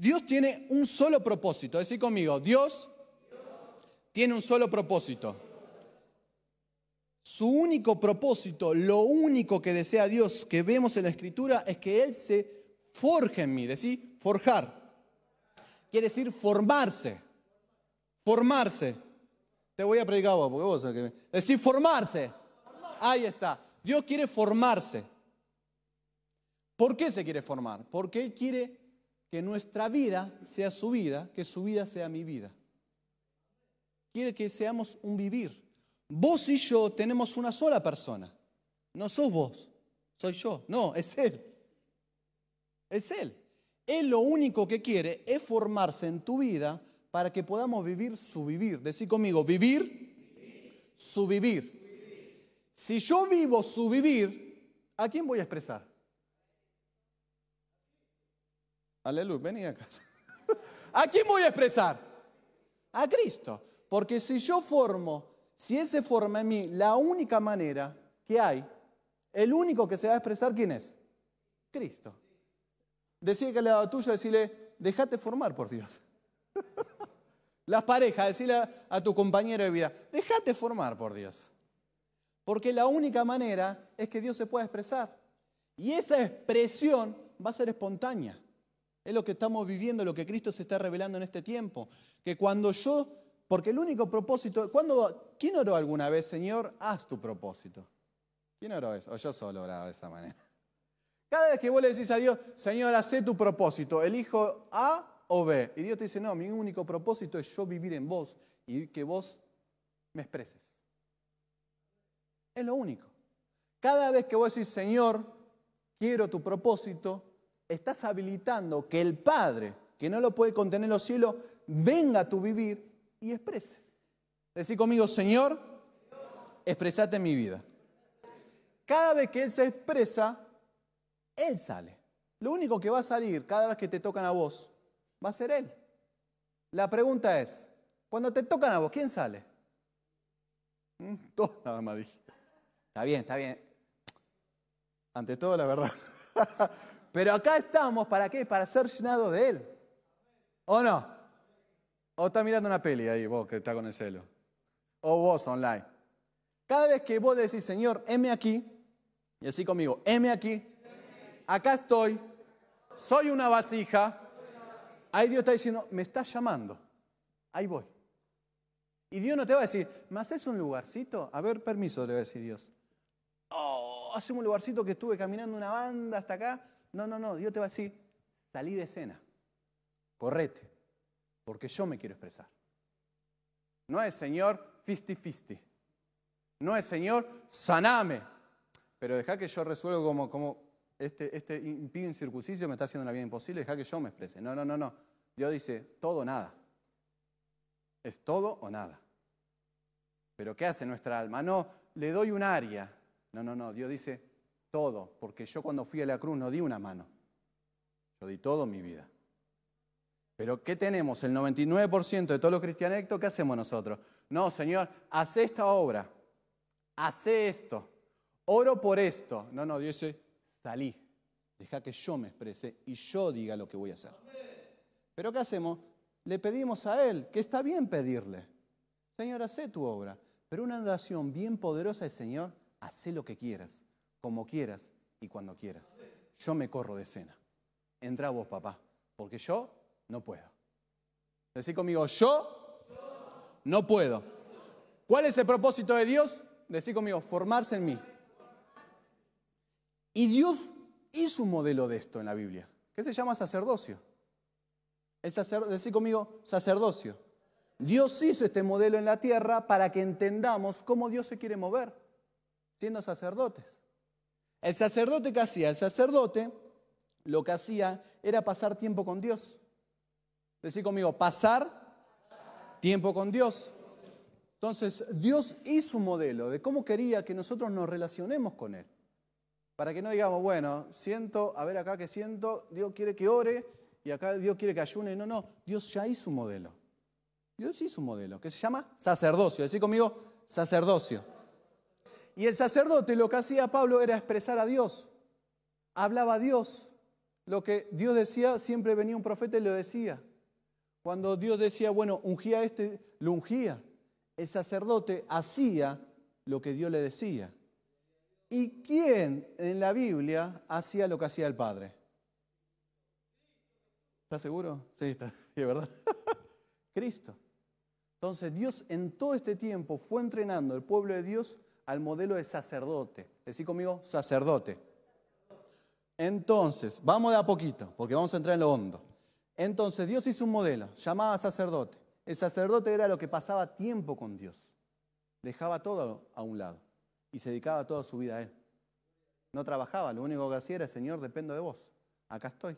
Dios tiene un solo propósito. Decir conmigo, Dios tiene un solo propósito. Su único propósito, lo único que desea Dios que vemos en la Escritura es que Él se forje en mí. Decir, forjar. Quiere decir formarse. Formarse. Te voy a predicar vos, porque vos que Decir formarse. Ahí está. Dios quiere formarse. ¿Por qué se quiere formar? Porque Él quiere que nuestra vida sea su vida, que su vida sea mi vida. Quiere que seamos un vivir. Vos y yo tenemos una sola persona. No sos vos, soy yo. No, es Él. Es Él. Él lo único que quiere es formarse en tu vida para que podamos vivir su vivir. Decí conmigo, vivir, su vivir. Si yo vivo su vivir, ¿a quién voy a expresar? Aleluya, vení a casa. ¿A quién voy a expresar? A Cristo. Porque si yo formo, si Él se forma en mí, la única manera que hay, el único que se va a expresar, ¿quién es? Cristo. Decía que al lado tuyo, decirle, déjate formar por Dios. Las parejas, decirle a, tu compañero de vida, déjate formar por Dios. Porque la única manera es que Dios se pueda expresar. Y esa expresión va a ser espontánea. Es lo que estamos viviendo, lo que Cristo se está revelando en este tiempo. Que cuando yo, porque el único propósito, cuando, ¿quién oró alguna vez, Señor, haz tu propósito? ¿Quién oró eso? O yo solo oraba de esa manera. Cada vez que vos le decís a Dios, Señor, haz tu propósito, elijo A o B. Y Dios te dice, no, mi único propósito es yo vivir en vos y que vos me expreses. Es lo único. Cada vez que vos decís, Señor, quiero tu propósito, estás habilitando que el Padre, que no lo puede contener en los cielos, venga a tu vivir y exprese. Decir conmigo, Señor, expresate mi vida. Cada vez que Él se expresa, Él sale. Lo único que va a salir cada vez que te tocan a vos va a ser Él. La pregunta es, cuando te tocan a vos, ¿quién sale? Mm, todo nada más dije. Está bien, está bien. Ante todo, la verdad. Pero acá estamos, ¿para qué? Para ser llenados de Él. ¿O no? ¿O está mirando una peli ahí, vos que está con el celo? ¿O vos online? Cada vez que vos decís, Señor, heme aquí, y así conmigo, heme aquí, acá estoy, soy una vasija, ahí Dios está diciendo, me está llamando, ahí voy. Y Dios no te va a decir, ¿me haces un lugarcito? A ver, permiso, le va a decir Dios. Oh, hacemos un lugarcito que estuve caminando una banda hasta acá. No, no, no, Dios te va a decir, salí de escena, correte, porque yo me quiero expresar. No es Señor, fisti fisti. No es Señor, saname. Pero deja que yo resuelva como, como este, este impío incircunciso me está haciendo la vida imposible, deja que yo me exprese. No, no, no, no. Dios dice, todo o nada. Es todo o nada. Pero ¿qué hace nuestra alma? No, le doy un área. No, no, no. Dios dice, todo, porque yo cuando fui a la cruz no di una mano, yo di todo mi vida. Pero ¿qué tenemos? El 99% de todos los cristianectos, ¿qué hacemos nosotros? No, Señor, hace esta obra, hace esto, oro por esto. No, no, dice, salí, deja que yo me exprese y yo diga lo que voy a hacer. Pero ¿qué hacemos? Le pedimos a Él, que está bien pedirle. Señor, hace tu obra. Pero una oración bien poderosa es, Señor, hace lo que quieras como quieras y cuando quieras. Yo me corro de escena. Entra vos, papá, porque yo no puedo. Decí conmigo, yo no puedo. ¿Cuál es el propósito de Dios? Decí conmigo, formarse en mí. Y Dios hizo un modelo de esto en la Biblia, que se llama sacerdocio. El decí conmigo, sacerdocio. Dios hizo este modelo en la tierra para que entendamos cómo Dios se quiere mover, siendo sacerdotes. El sacerdote que hacía, el sacerdote lo que hacía era pasar tiempo con Dios. Decir conmigo, pasar tiempo con Dios. Entonces, Dios hizo un modelo de cómo quería que nosotros nos relacionemos con Él. Para que no digamos, bueno, siento, a ver acá que siento, Dios quiere que ore y acá Dios quiere que ayune. No, no, Dios ya hizo un modelo. Dios hizo un modelo que se llama sacerdocio. Decir conmigo, sacerdocio. Y el sacerdote lo que hacía Pablo era expresar a Dios. Hablaba a Dios. lo que Dios decía, siempre venía un profeta y lo decía. Cuando Dios decía, bueno, ungía a este, lo ungía. El sacerdote hacía lo que Dios le decía. ¿Y quién en la Biblia hacía lo que hacía el Padre? ¿Estás seguro? Sí, está, sí, ¿verdad? Cristo. Entonces Dios en todo este tiempo fue entrenando el pueblo de Dios al modelo de sacerdote. Decí conmigo, sacerdote. Entonces, vamos de a poquito, porque vamos a entrar en lo hondo. Entonces Dios hizo un modelo, llamaba sacerdote. El sacerdote era lo que pasaba tiempo con Dios. Dejaba todo a un lado y se dedicaba toda su vida a Él. No trabajaba, lo único que hacía era, Señor, dependo de vos. Acá estoy.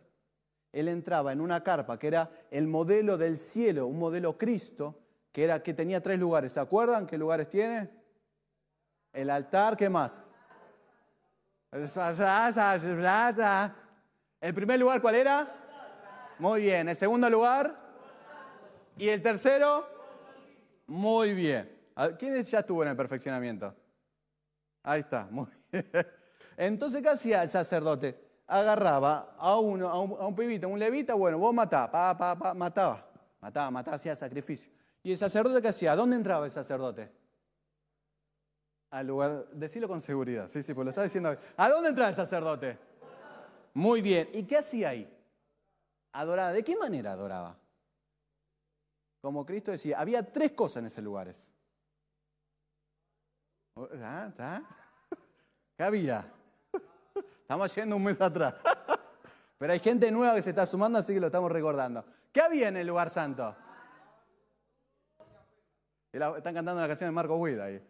Él entraba en una carpa que era el modelo del cielo, un modelo Cristo, que, era, que tenía tres lugares. ¿Se acuerdan qué lugares tiene? El altar, ¿qué más? ¿El primer lugar cuál era? Muy bien. ¿El segundo lugar? ¿Y el tercero? Muy bien. ¿Quién ya estuvo en el perfeccionamiento? Ahí está, muy bien. Entonces, ¿qué hacía el sacerdote? Agarraba a uno, a un, a un pibito, un levita, bueno, vos matá, pa, pa, pa, mataba, mataba, mataba, hacía sacrificio. ¿Y el sacerdote qué hacía? ¿Dónde entraba el sacerdote? Al lugar, decirlo con seguridad, sí, sí, pues lo está diciendo. ¿A dónde entraba el sacerdote? Muy bien. ¿Y qué hacía ahí? Adoraba. ¿De qué manera adoraba? Como Cristo decía, había tres cosas en esos lugares. ¿Está? ¿Qué había? Estamos yendo un mes atrás. Pero hay gente nueva que se está sumando, así que lo estamos recordando. ¿Qué había en el lugar santo? Están cantando la canción de Marco Huida ahí.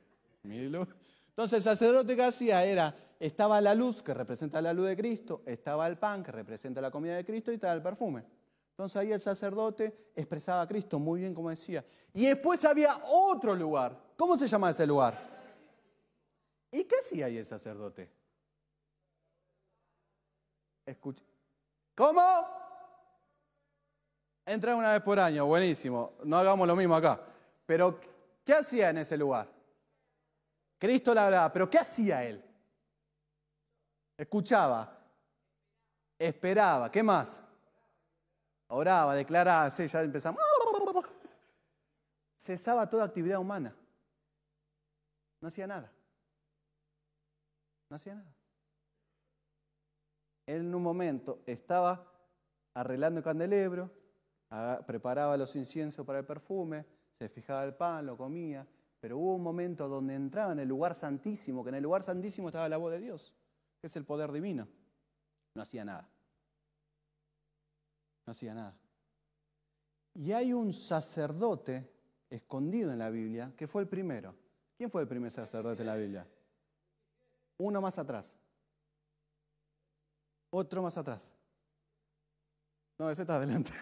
Entonces el sacerdote que hacía era, estaba la luz que representa la luz de Cristo, estaba el pan que representa la comida de Cristo y estaba el perfume. Entonces ahí el sacerdote expresaba a Cristo muy bien como decía. Y después había otro lugar. ¿Cómo se llama ese lugar? ¿Y qué hacía ahí el sacerdote? Escucha. ¿Cómo? Entra una vez por año, buenísimo. No hagamos lo mismo acá. Pero, ¿qué hacía en ese lugar? Cristo le hablaba, pero ¿qué hacía él? Escuchaba, esperaba, ¿qué más? Oraba, declaraba, sí, ya empezamos. Cesaba toda actividad humana. No hacía nada. No hacía nada. Él en un momento estaba arreglando el candelebro, preparaba los inciensos para el perfume, se fijaba el pan, lo comía, pero hubo un momento donde entraba en el lugar santísimo, que en el lugar santísimo estaba la voz de Dios, que es el poder divino. No hacía nada. No hacía nada. Y hay un sacerdote escondido en la Biblia que fue el primero. ¿Quién fue el primer sacerdote en la Biblia? Uno más atrás. Otro más atrás. No, ese está adelante.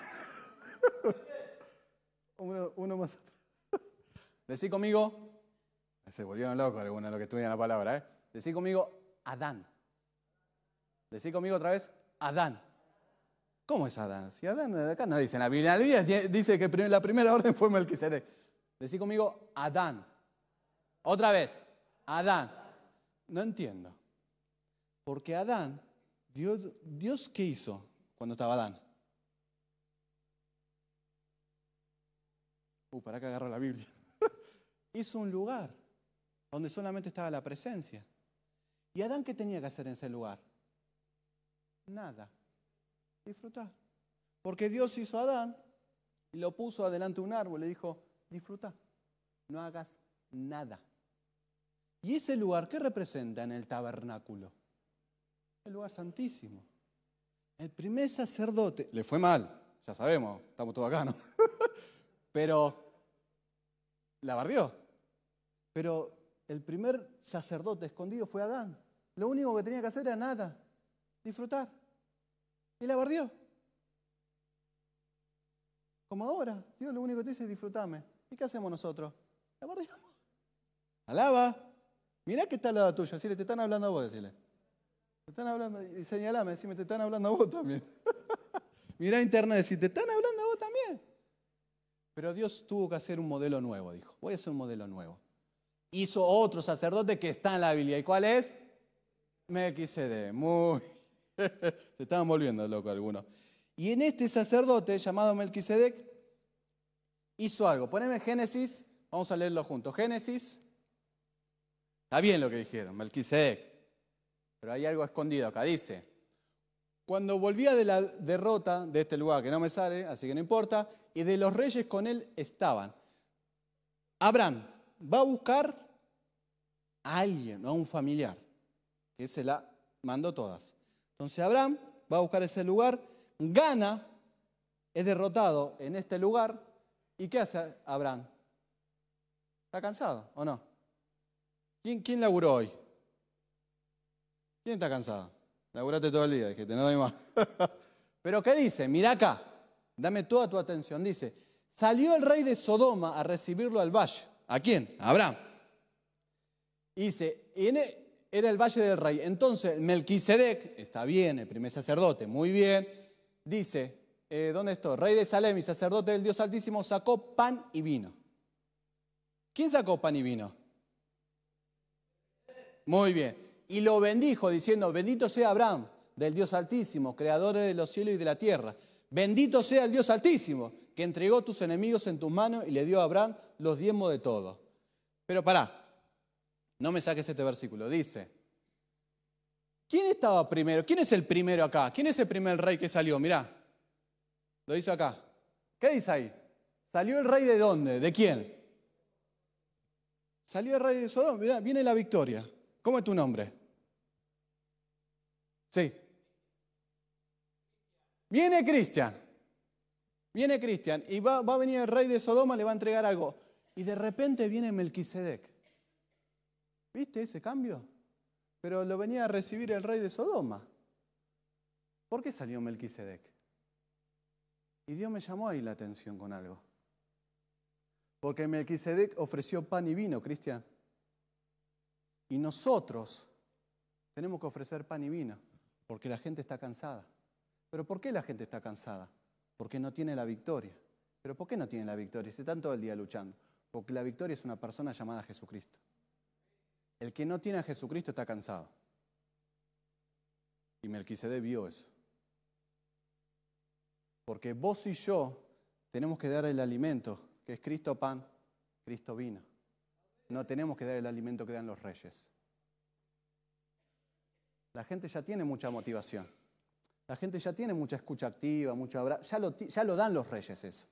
uno, uno más atrás. Decí conmigo, se volvieron locos algunos de los que estudian la palabra, ¿eh? Decí conmigo, Adán. Decí conmigo otra vez, Adán. ¿Cómo es Adán? Si Adán, acá no dice en la Biblia, la Biblia dice que la primera orden fue Melquisedec. Decí conmigo, Adán. Otra vez, Adán. No entiendo. Porque Adán, Dios, Dios ¿qué hizo cuando estaba Adán? Uh, para que agarro la Biblia hizo un lugar donde solamente estaba la presencia. ¿Y Adán qué tenía que hacer en ese lugar? Nada. Disfrutar. Porque Dios hizo a Adán y lo puso adelante de un árbol y le dijo, disfruta, no hagas nada. ¿Y ese lugar qué representa en el tabernáculo? El lugar santísimo. El primer sacerdote, le fue mal, ya sabemos, estamos todos acá, ¿no? Pero la barrió. Pero el primer sacerdote escondido fue Adán. Lo único que tenía que hacer era nada, disfrutar. Y la bardió. Como ahora, Dios lo único que te dice es disfrutame. ¿Y qué hacemos nosotros? La bardiamos. Alaba. Mirá que está al lado tuyo. Decirle, te están hablando a vos, decirle. Te están hablando, y señalame, decime, te están hablando a vos también. Mirá internet, decir, te están hablando a vos también. Pero Dios tuvo que hacer un modelo nuevo, dijo. Voy a hacer un modelo nuevo hizo otro sacerdote que está en la Biblia. ¿Y cuál es? Melquisede. Muy. Se estaban volviendo locos algunos. Y en este sacerdote llamado Melquisedec hizo algo. Poneme Génesis, vamos a leerlo juntos. Génesis, está bien lo que dijeron, Melquisedec, pero hay algo escondido acá. Dice, cuando volvía de la derrota de este lugar, que no me sale, así que no importa, y de los reyes con él estaban. Abraham va a buscar a alguien, a un familiar, que se la mandó todas. Entonces Abraham va a buscar ese lugar gana, es derrotado en este lugar. ¿Y qué hace Abraham? ¿Está cansado o no? ¿Quién, quién laburó hoy? ¿Quién está cansado? Laburaste todo el día, que te no doy más. Pero ¿qué dice? Mira acá, dame toda tu atención. Dice, salió el rey de Sodoma a recibirlo al valle. ¿A quién? Abraham. Dice, e, era el valle del rey. Entonces Melquisedec, está bien, el primer sacerdote, muy bien, dice, eh, ¿dónde estoy? Rey de Salem y sacerdote del Dios Altísimo sacó pan y vino. ¿Quién sacó pan y vino? Muy bien. Y lo bendijo diciendo, bendito sea Abraham, del Dios Altísimo, creador de los cielos y de la tierra. Bendito sea el Dios Altísimo, que entregó tus enemigos en tus manos y le dio a Abraham los diezmos de todo. Pero pará, no me saques este versículo. Dice, ¿Quién estaba primero? ¿Quién es el primero acá? ¿Quién es el primer rey que salió? Mirá, lo dice acá. ¿Qué dice ahí? ¿Salió el rey de dónde? ¿De quién? Salió el rey de Sodoma. Mirá, viene la victoria. ¿Cómo es tu nombre? Sí. Viene Cristian. Viene Cristian y va, a venir el rey de Sodoma, le va a entregar algo. Y de repente viene Melquisedec. ¿Viste ese cambio? pero lo venía a recibir el rey de Sodoma. ¿Por qué salió Melquisedec? Y Dios me llamó ahí la atención con algo. Porque Melquisedec ofreció pan y vino, Cristian. Y nosotros tenemos que ofrecer pan y vino, porque la gente está cansada. ¿Pero por qué la gente está cansada? Porque no tiene la victoria. ¿Pero por qué no tiene la victoria? Se están todo el día luchando. Porque la victoria es una persona llamada Jesucristo. El que no tiene a Jesucristo está cansado. Y Melquisede vio eso. Porque vos y yo tenemos que dar el alimento, que es Cristo pan, Cristo vino. No tenemos que dar el alimento que dan los reyes. La gente ya tiene mucha motivación. La gente ya tiene mucha escucha activa, mucha lo, ya lo dan los reyes eso.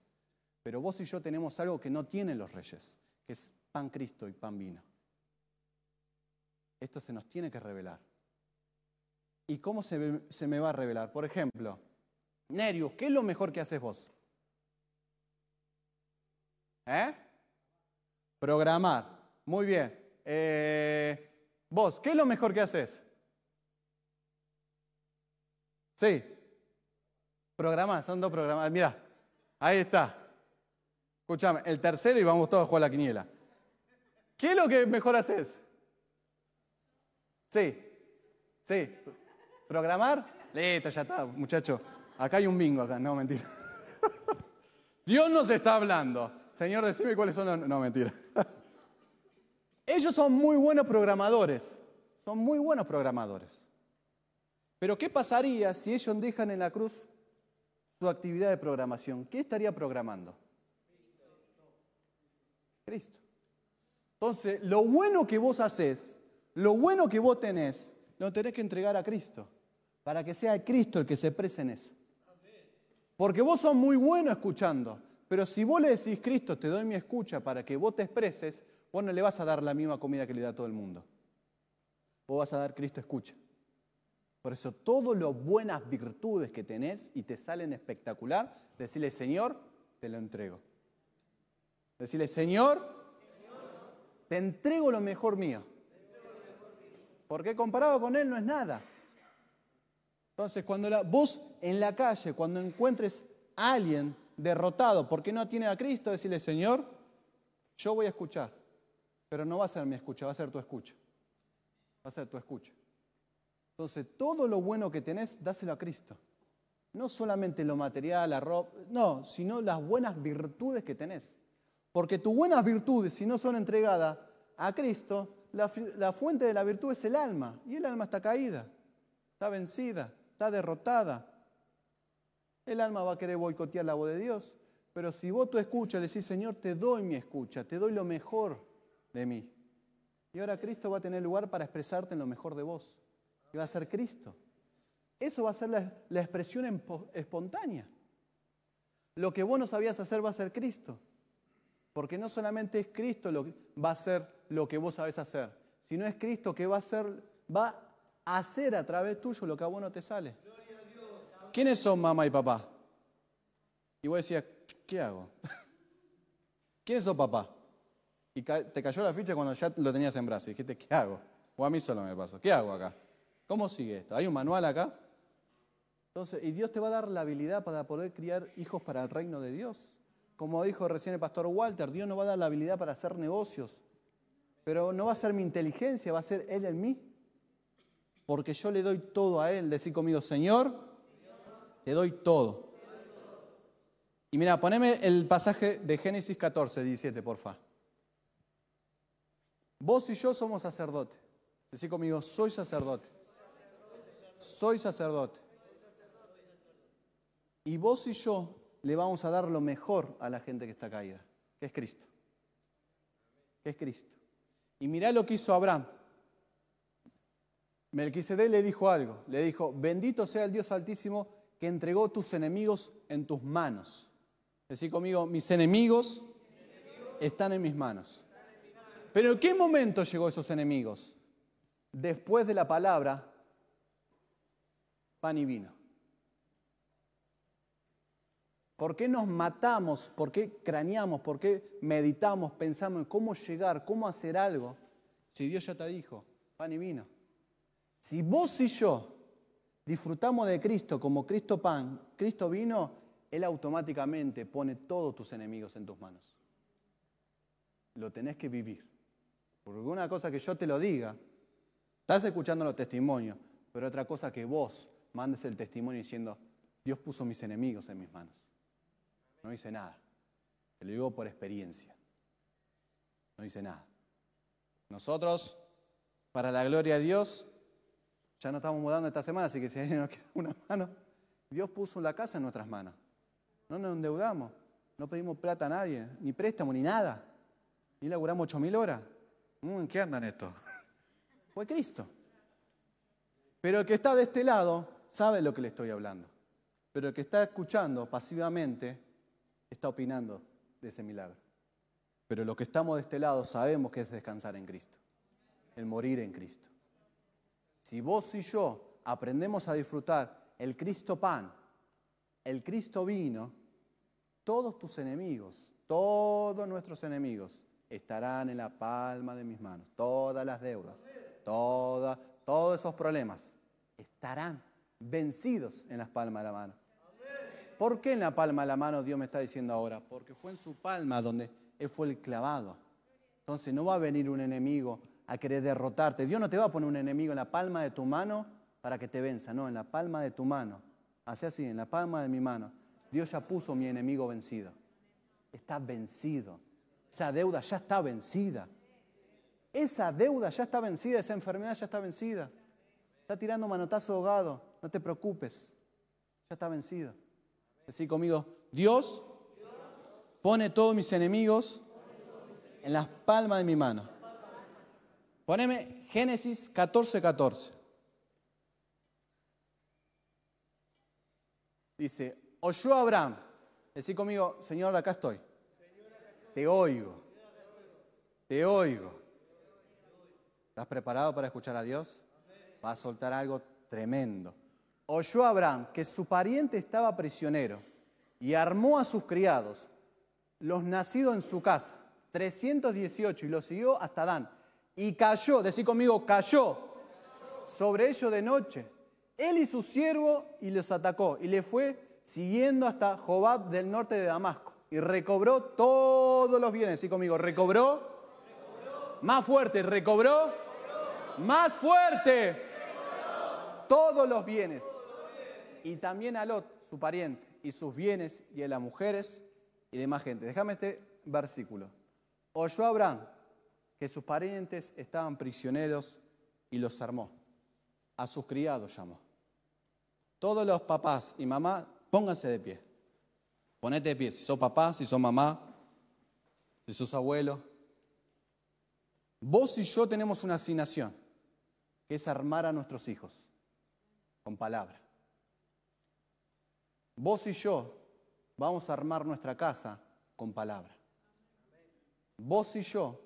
Pero vos y yo tenemos algo que no tienen los reyes, que es pan Cristo y pan vino. Esto se nos tiene que revelar. ¿Y cómo se, me va a revelar? Por ejemplo, Nerius, ¿qué es lo mejor que haces vos? ¿Eh? Programar. Muy bien. Eh, vos, ¿qué es lo mejor que haces? Sí. Programar, son dos programas. Mira, ahí está. Escúchame, el tercero y vamos todos a jugar la quiniela. ¿Qué es lo que mejor haces? Sí, sí. ¿Programar? Listo, ya está, muchacho. Acá hay un bingo acá, no, mentira. Dios nos está hablando. Señor, decime cuáles son los... No, mentira. Ellos son muy buenos programadores. Son muy buenos programadores. Pero ¿qué pasaría si ellos dejan en la cruz su actividad de programación? ¿Qué estaría programando? Cristo. Entonces, lo bueno que vos haces lo bueno que vos tenés, lo tenés que entregar a Cristo, para que sea Cristo el que se prese en eso. Porque vos sos muy bueno escuchando, pero si vos le decís, Cristo, te doy mi escucha para que vos te expreses, vos no le vas a dar la misma comida que le da todo el mundo. Vos vas a dar Cristo escucha. Por eso, todas las buenas virtudes que tenés y te salen espectacular, decirle, Señor, te lo entrego. Decirle, Señor, te entrego lo mejor mío porque comparado con Él no es nada. Entonces, cuando la, vos en la calle, cuando encuentres a alguien derrotado porque no tiene a Cristo, decirle, Señor, yo voy a escuchar, pero no va a ser mi escucha, va a ser tu escucha. Va a ser tu escucha. Entonces, todo lo bueno que tenés, dáselo a Cristo. No solamente lo material, la ropa, no, sino las buenas virtudes que tenés. Porque tus buenas virtudes, si no son entregadas a Cristo, la, fuente de la virtud es el alma, y el alma está caída, está vencida, está derrotada. El alma va a querer boicotear la voz de Dios. Pero si vos tu escuchas, le decís, Señor, te doy mi escucha, te doy lo mejor de mí. Y ahora Cristo va a tener lugar para expresarte en lo mejor de vos. Y va a ser Cristo. Eso va a ser la, expresión espontánea. Lo que vos no sabías hacer va a ser Cristo. Porque no solamente es Cristo lo que va a hacer lo que vos sabés hacer, sino es Cristo que va a hacer, va a hacer a través tuyo lo que a vos no te sale. ¿Quiénes son mamá y papá? Y vos decías, ¿qué hago? ¿Quiénes son papá? Y te cayó la ficha cuando ya lo tenías en brazos. Y dijiste, ¿qué hago? O a mí solo me pasó. ¿Qué hago acá? ¿Cómo sigue esto? ¿Hay un manual acá? Entonces, y Dios te va a dar la habilidad para poder criar hijos para el reino de Dios. Como dijo recién el pastor Walter, Dios nos va a dar la habilidad para hacer negocios. Pero no va a ser mi inteligencia, va a ser Él en mí. Porque yo le doy todo a Él. Decir conmigo, Señor, te doy todo. Y mira, poneme el pasaje de Génesis 14, 17, porfa. Vos y yo somos sacerdotes. Decí conmigo, soy sacerdote. Soy sacerdote. Y vos y yo le vamos a dar lo mejor a la gente que está caída, que es Cristo. Que es Cristo. Y mirá lo que hizo Abraham. Melquisedec le dijo algo. Le dijo, bendito sea el Dios Altísimo que entregó tus enemigos en tus manos. Decí conmigo, mis enemigos están en mis manos. Pero ¿en qué momento llegó esos enemigos? Después de la palabra, pan y vino. ¿Por qué nos matamos? ¿Por qué craneamos? ¿Por qué meditamos, pensamos en cómo llegar, cómo hacer algo? Si Dios ya te dijo, pan y vino. Si vos y yo disfrutamos de Cristo como Cristo pan, Cristo vino, él automáticamente pone todos tus enemigos en tus manos. Lo tenés que vivir. Porque una cosa que yo te lo diga, estás escuchando los testimonios, pero otra cosa que vos mandes el testimonio diciendo, Dios puso mis enemigos en mis manos. No hice nada. Te lo digo por experiencia. No hice nada. Nosotros, para la gloria de Dios, ya no estamos mudando esta semana, así que si alguien nos quiere una mano, Dios puso la casa en nuestras manos. No nos endeudamos, no pedimos plata a nadie, ni préstamo, ni nada. Ni laburamos ocho mil horas. Mm, ¿En qué andan estos? Fue Cristo. Pero el que está de este lado sabe lo que le estoy hablando. Pero el que está escuchando pasivamente está opinando de ese milagro. Pero los que estamos de este lado sabemos que es descansar en Cristo, el morir en Cristo. Si vos y yo aprendemos a disfrutar el Cristo pan, el Cristo vino, todos tus enemigos, todos nuestros enemigos estarán en la palma de mis manos. Todas las deudas, toda, todos esos problemas estarán vencidos en las palmas de la mano. ¿Por qué en la palma de la mano Dios me está diciendo ahora? Porque fue en su palma donde Él fue el clavado. Entonces no va a venir un enemigo a querer derrotarte. Dios no te va a poner un enemigo en la palma de tu mano para que te venza, no, en la palma de tu mano. Así así, en la palma de mi mano Dios ya puso mi enemigo vencido. Está vencido. Esa deuda ya está vencida. Esa deuda ya está vencida, esa enfermedad ya está vencida. Está tirando manotazo ahogado. No te preocupes. Ya está vencido. Así conmigo, Dios pone todos mis enemigos en las palmas de mi mano. Poneme Génesis 14, 14. Dice, oyó Abraham. Decí conmigo, Señor, acá estoy. Te oigo. Te oigo. ¿Estás preparado para escuchar a Dios? Va a soltar algo tremendo. Oyó Abraham que su pariente estaba prisionero y armó a sus criados, los nacidos en su casa, 318, y los siguió hasta Dan. Y cayó, decí conmigo, cayó sobre ellos de noche. Él y su siervo y los atacó y le fue siguiendo hasta Jobab del norte de Damasco. Y recobró todos los bienes. ¿Sí conmigo? ¿Recobró? Más fuerte, ¿recobró? Más fuerte. Todos los bienes. Y también a Lot, su pariente, y sus bienes, y a las mujeres y demás gente. Déjame este versículo. Oyó Abraham que sus parientes estaban prisioneros y los armó. A sus criados llamó. Todos los papás y mamás, pónganse de pie. Ponete de pie, si sos papá, si sos mamá, si sos abuelo. Vos y yo tenemos una asignación, que es armar a nuestros hijos con palabra. Vos y yo vamos a armar nuestra casa con palabra. Vos y yo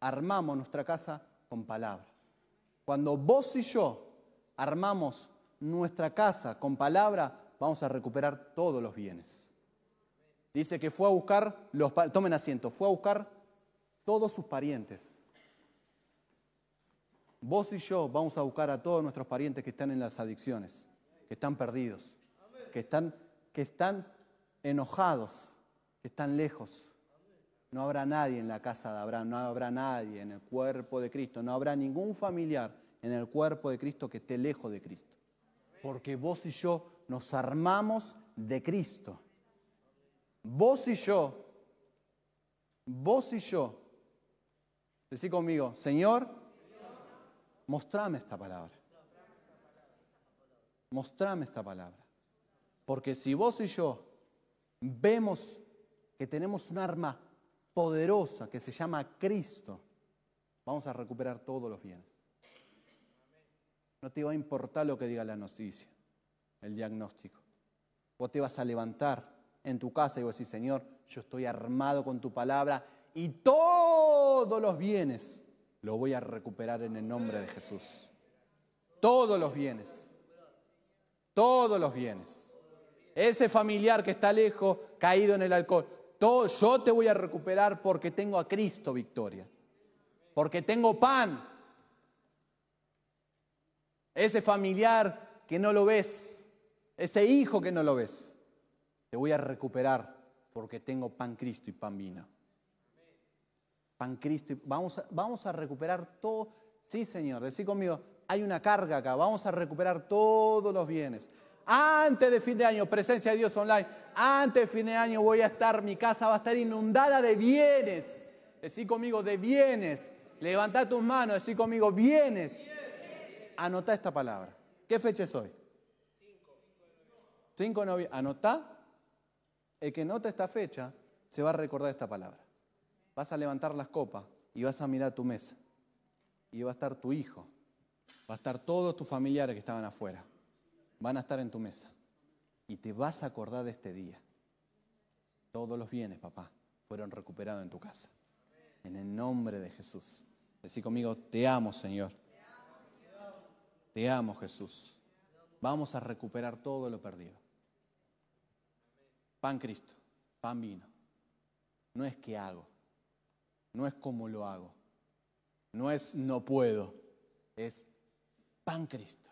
armamos nuestra casa con palabra. Cuando vos y yo armamos nuestra casa con palabra, vamos a recuperar todos los bienes. Dice que fue a buscar, los, tomen asiento, fue a buscar todos sus parientes. Vos y yo vamos a buscar a todos nuestros parientes que están en las adicciones, que están perdidos, que están, que están enojados, que están lejos. No habrá nadie en la casa de Abraham, no habrá nadie en el cuerpo de Cristo, no habrá ningún familiar en el cuerpo de Cristo que esté lejos de Cristo. Porque vos y yo nos armamos de Cristo. Vos y yo, vos y yo, decí conmigo, Señor, mostrame esta palabra. Mostrame esta palabra. Porque si vos y yo vemos que tenemos un arma poderosa que se llama Cristo, vamos a recuperar todos los bienes. No te va a importar lo que diga la noticia, el diagnóstico. Vos te vas a levantar en tu casa y vos decís, Señor, yo estoy armado con tu palabra y todos los bienes los voy a recuperar en el nombre de Jesús. Todos los bienes. Todos los bienes. Ese familiar que está lejos, caído en el alcohol, yo te voy a recuperar porque tengo a Cristo victoria. Porque tengo pan. Ese familiar que no lo ves, ese hijo que no lo ves, te voy a recuperar porque tengo pan Cristo y pan vino. Pan Cristo. Y, vamos, a, vamos a recuperar todo. Sí, Señor, decí conmigo, hay una carga acá. Vamos a recuperar todos los bienes. Antes de fin de año, presencia de Dios online. Antes de fin de año voy a estar, mi casa va a estar inundada de bienes. Decí conmigo, de bienes. Levanta tus manos, decí conmigo, bienes. Anota esta palabra. ¿Qué fecha es hoy? 5 de noviembre. Anota el que nota esta fecha se va a recordar esta palabra. Vas a levantar las copas y vas a mirar tu mesa. Y va a estar tu hijo, va a estar todos tus familiares que estaban afuera. Van a estar en tu mesa. Y te vas a acordar de este día. Todos los bienes, papá, fueron recuperados en tu casa. En el nombre de Jesús. Decí conmigo, te amo, Señor. Te amo, Jesús. Vamos a recuperar todo lo perdido. Pan Cristo, pan vino. No es que hago, no es como lo hago, no es no puedo, es pan Cristo,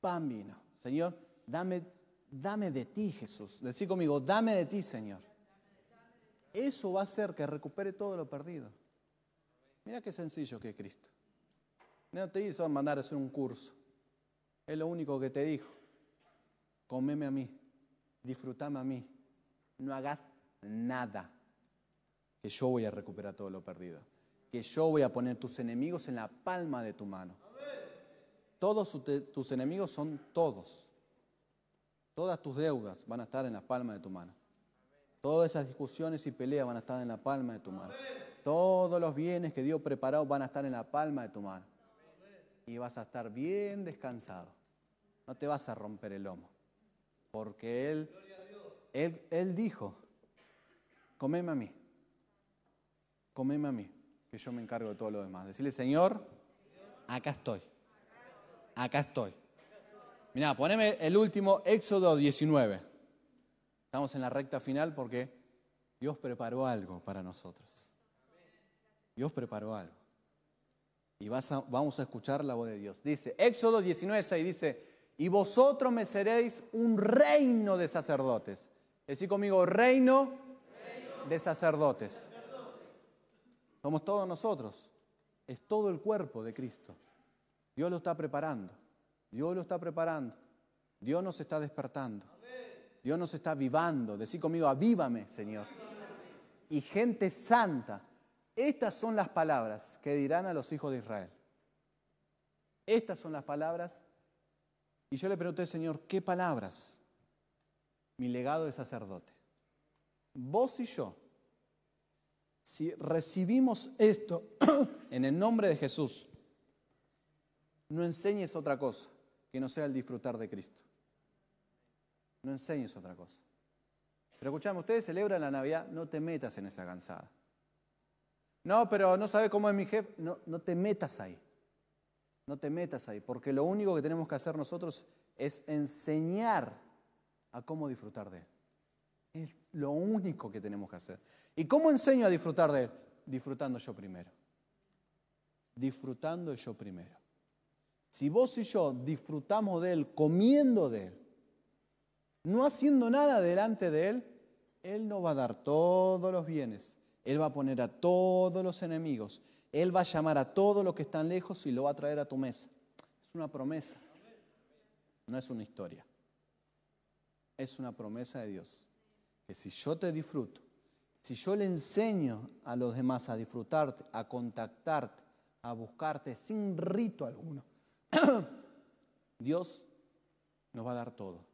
pan vino. Señor, dame, dame de ti, Jesús. Decí conmigo, dame de ti, Señor. Eso va a hacer que recupere todo lo perdido. Mira qué sencillo que es Cristo. No te hizo mandar a hacer un curso. Es lo único que te dijo. Comeme a mí disfrutame a mí, no hagas nada, que yo voy a recuperar todo lo perdido, que yo voy a poner tus enemigos en la palma de tu mano. Todos tus enemigos son todos. Todas tus deudas van a estar en la palma de tu mano. Todas esas discusiones y peleas van a estar en la palma de tu mano. Todos los bienes que Dios preparado van a estar en la palma de tu mano. Y vas a estar bien descansado. No te vas a romper el lomo. Porque Él, Él, Él dijo, comeme a mí, comeme a mí, que yo me encargo de todo lo demás. Decirle, Señor, acá estoy, acá estoy. Mirá, poneme el último, Éxodo 19. Estamos en la recta final porque Dios preparó algo para nosotros. Dios preparó algo. Y vas vamos a escuchar la voz de Dios. Dice, Éxodo 19, 6 dice, y vosotros me seréis un reino de sacerdotes. Decir conmigo, reino, de sacerdotes. Somos todos nosotros. Es todo el cuerpo de Cristo. Dios lo está preparando. Dios lo está preparando. Dios nos está despertando. Dios nos está avivando. Decir conmigo, avívame, Señor. Y gente santa. Estas son las palabras que dirán a los hijos de Israel. Estas son las palabras Y yo le pregunté, Señor, ¿qué palabras? Mi legado de sacerdote. Vos y yo, si recibimos esto en el nombre de Jesús, no enseñes otra cosa que no sea el disfrutar de Cristo. No enseñes otra cosa. Pero escuchame, ustedes celebran la Navidad, no te metas en esa cansada. No, pero no sabe cómo es mi jefe. No, no te metas ahí. No te metas ahí, porque lo único que tenemos que hacer nosotros es enseñar a cómo disfrutar de Él. Es lo único que tenemos que hacer. ¿Y cómo enseño a disfrutar de Él? Disfrutando yo primero. Disfrutando yo primero. Si vos y yo disfrutamos de Él, comiendo de Él, no haciendo nada delante de Él, Él nos va a dar todos los bienes. Él va a poner a todos los enemigos. Él va a llamar a todos los que están lejos y lo va a traer a tu mesa. Es una promesa. No es una historia. Es una promesa de Dios. Que si yo te disfruto, si yo le enseño a los demás a disfrutarte, a contactarte, a buscarte sin rito alguno, Dios nos va a dar todo.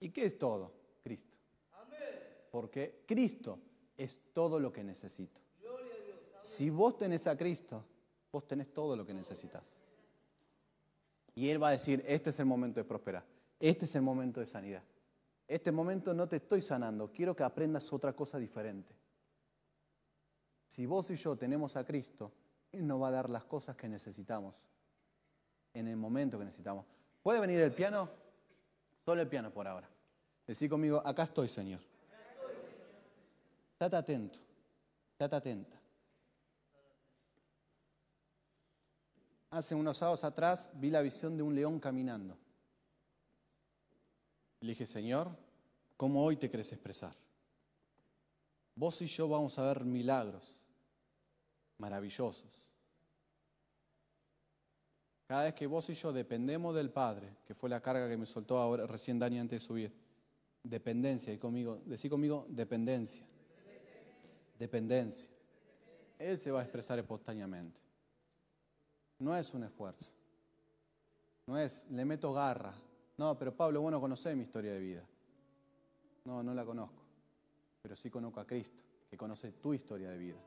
¿Y qué es todo? Cristo. Porque Cristo es todo lo que necesito. Si vos tenés a Cristo, vos tenés todo lo que necesitas. Y Él va a decir, este es el momento de prosperar, este es el momento de sanidad. Este momento no te estoy sanando, quiero que aprendas otra cosa diferente. Si vos y yo tenemos a Cristo, Él nos va a dar las cosas que necesitamos en el momento que necesitamos. ¿Puede venir el piano? Solo el piano por ahora. Decí conmigo, acá estoy, Señor. Estate atento, estate atenta. Hace unos sábados atrás vi la visión de un león caminando. Le dije, Señor, ¿cómo hoy te querés expresar? Vos y yo vamos a ver milagros maravillosos. Cada vez que vos y yo dependemos del Padre, que fue la carga que me soltó ahora recién Dani antes de subir, dependencia, y conmigo, decí conmigo dependencia. Dependencia. Él se va a expresar espontáneamente. No es un esfuerzo. No es, le meto garra. No, pero Pablo, bueno, conoce mi historia de vida. No, no la conozco. Pero sí conozco a Cristo, que conoce tu historia de vida.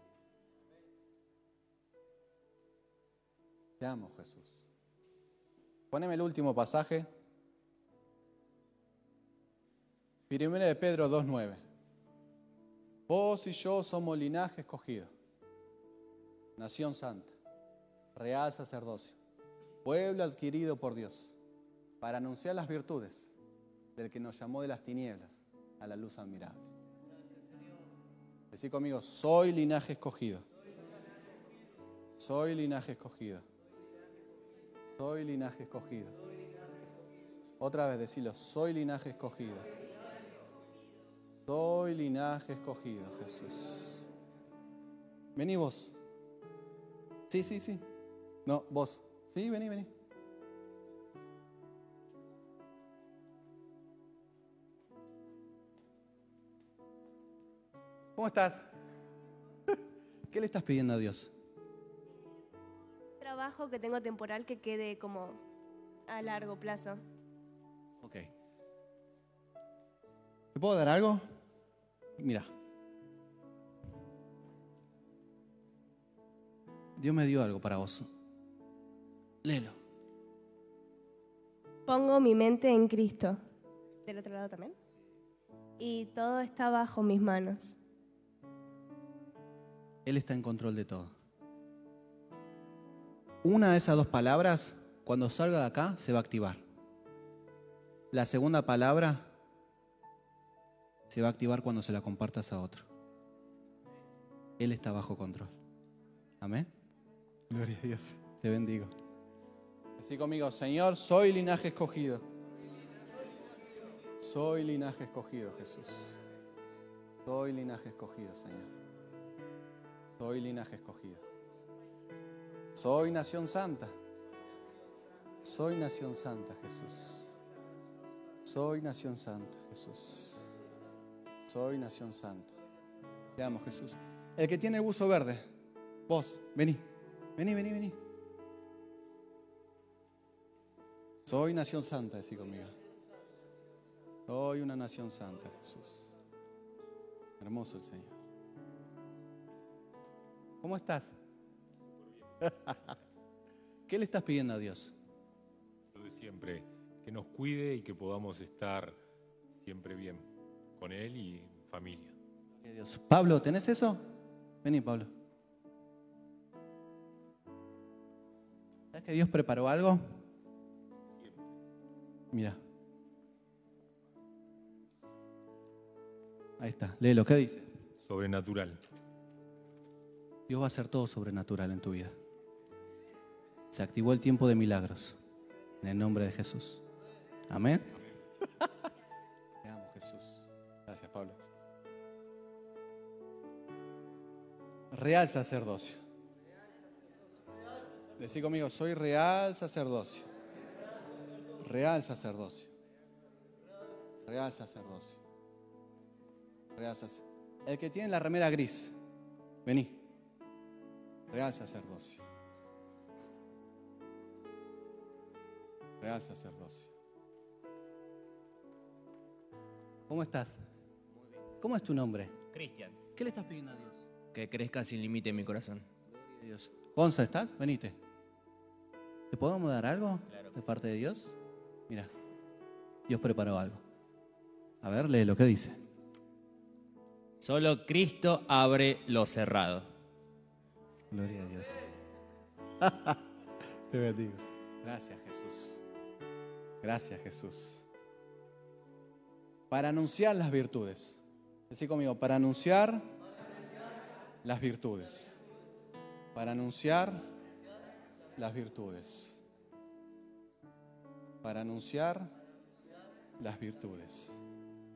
Te amo, Jesús. Poneme el último pasaje. Primera de Pedro 2.9. Vos y yo somos linaje escogido, nación santa, real sacerdocio, pueblo adquirido por Dios, para anunciar las virtudes del que nos llamó de las tinieblas a la luz admirable. Decí conmigo, soy linaje escogido. Soy linaje escogido. Soy linaje escogido. Otra vez decilo, soy linaje escogido. Soy linaje escogido, Jesús. Vení vos. Sí, sí, sí. No, vos. Sí, vení, vení. ¿Cómo estás? ¿Qué le estás pidiendo a Dios? Trabajo que tengo temporal que quede como a largo plazo. Ok. ¿Te puedo dar algo? Mira. Dios me dio algo para vos. Léelo. Pongo mi mente en Cristo. Del otro lado también. Y todo está bajo mis manos. Él está en control de todo. Una de esas dos palabras, cuando salga de acá, se va a activar. La segunda palabra se va a activar cuando se la compartas a otro. Él está bajo control. Amén. Gloria a Dios. Te bendigo. Así conmigo, Señor, soy linaje escogido. Soy linaje escogido, Jesús. Soy linaje escogido, Señor. Soy linaje escogido. Soy nación santa. Soy nación santa, Jesús. Soy nación santa, Jesús. Soy nación santa. Te amo, Jesús. El que tiene el buzo verde, vos, vení. Vení, vení, vení. Soy nación santa, decí conmigo. Soy una nación santa, Jesús. Hermoso el Señor. ¿Cómo estás? ¿Qué le estás pidiendo a Dios? Lo de siempre, que nos cuide y que podamos estar siempre bien con Él y familia. Dios. Pablo, ¿tenés eso? Vení, Pablo. ¿Sabes que Dios preparó algo? Mira. Ahí está, léelo, ¿qué dice? Sobrenatural. Dios va a hacer todo sobrenatural en tu vida. Se activó el tiempo de milagros. En el nombre de Jesús. Amén. Te amo, Jesús. Gracias, Pablo. Real sacerdocio. Decí conmigo, soy real sacerdocio. Real sacerdocio. Real sacerdocio. Real sacerdocio. El que tiene la remera gris, vení. Real sacerdocio. Real sacerdocio. ¿Cómo estás? ¿Cómo es tu nombre? Cristian, ¿Qué le estás pidiendo a Dios? que crezca sin límite en mi corazón. Gloria a Dios. Gonza, ¿estás? Venite. ¿Te podemos dar algo Claro de parte de Dios? Mira, Dios preparó algo. A ver, lee lo que dice. Solo Cristo abre lo cerrado. Gloria a Dios. Te bendigo. Gracias, Jesús. Gracias, Jesús. Para anunciar las virtudes. Decí conmigo, para anunciar las virtudes. Para anunciar las virtudes. Para anunciar las virtudes.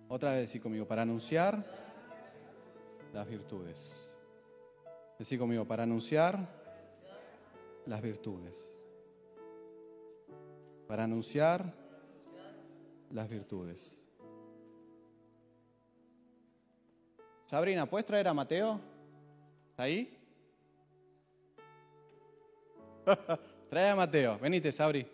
Otra vez decí conmigo, para anunciar las virtudes. Decí conmigo, para anunciar las virtudes. Para anunciar las virtudes. Sabrina, ¿puedes traer a Mateo? ¿Está ahí? Trae a Mateo. Venite, Sabri.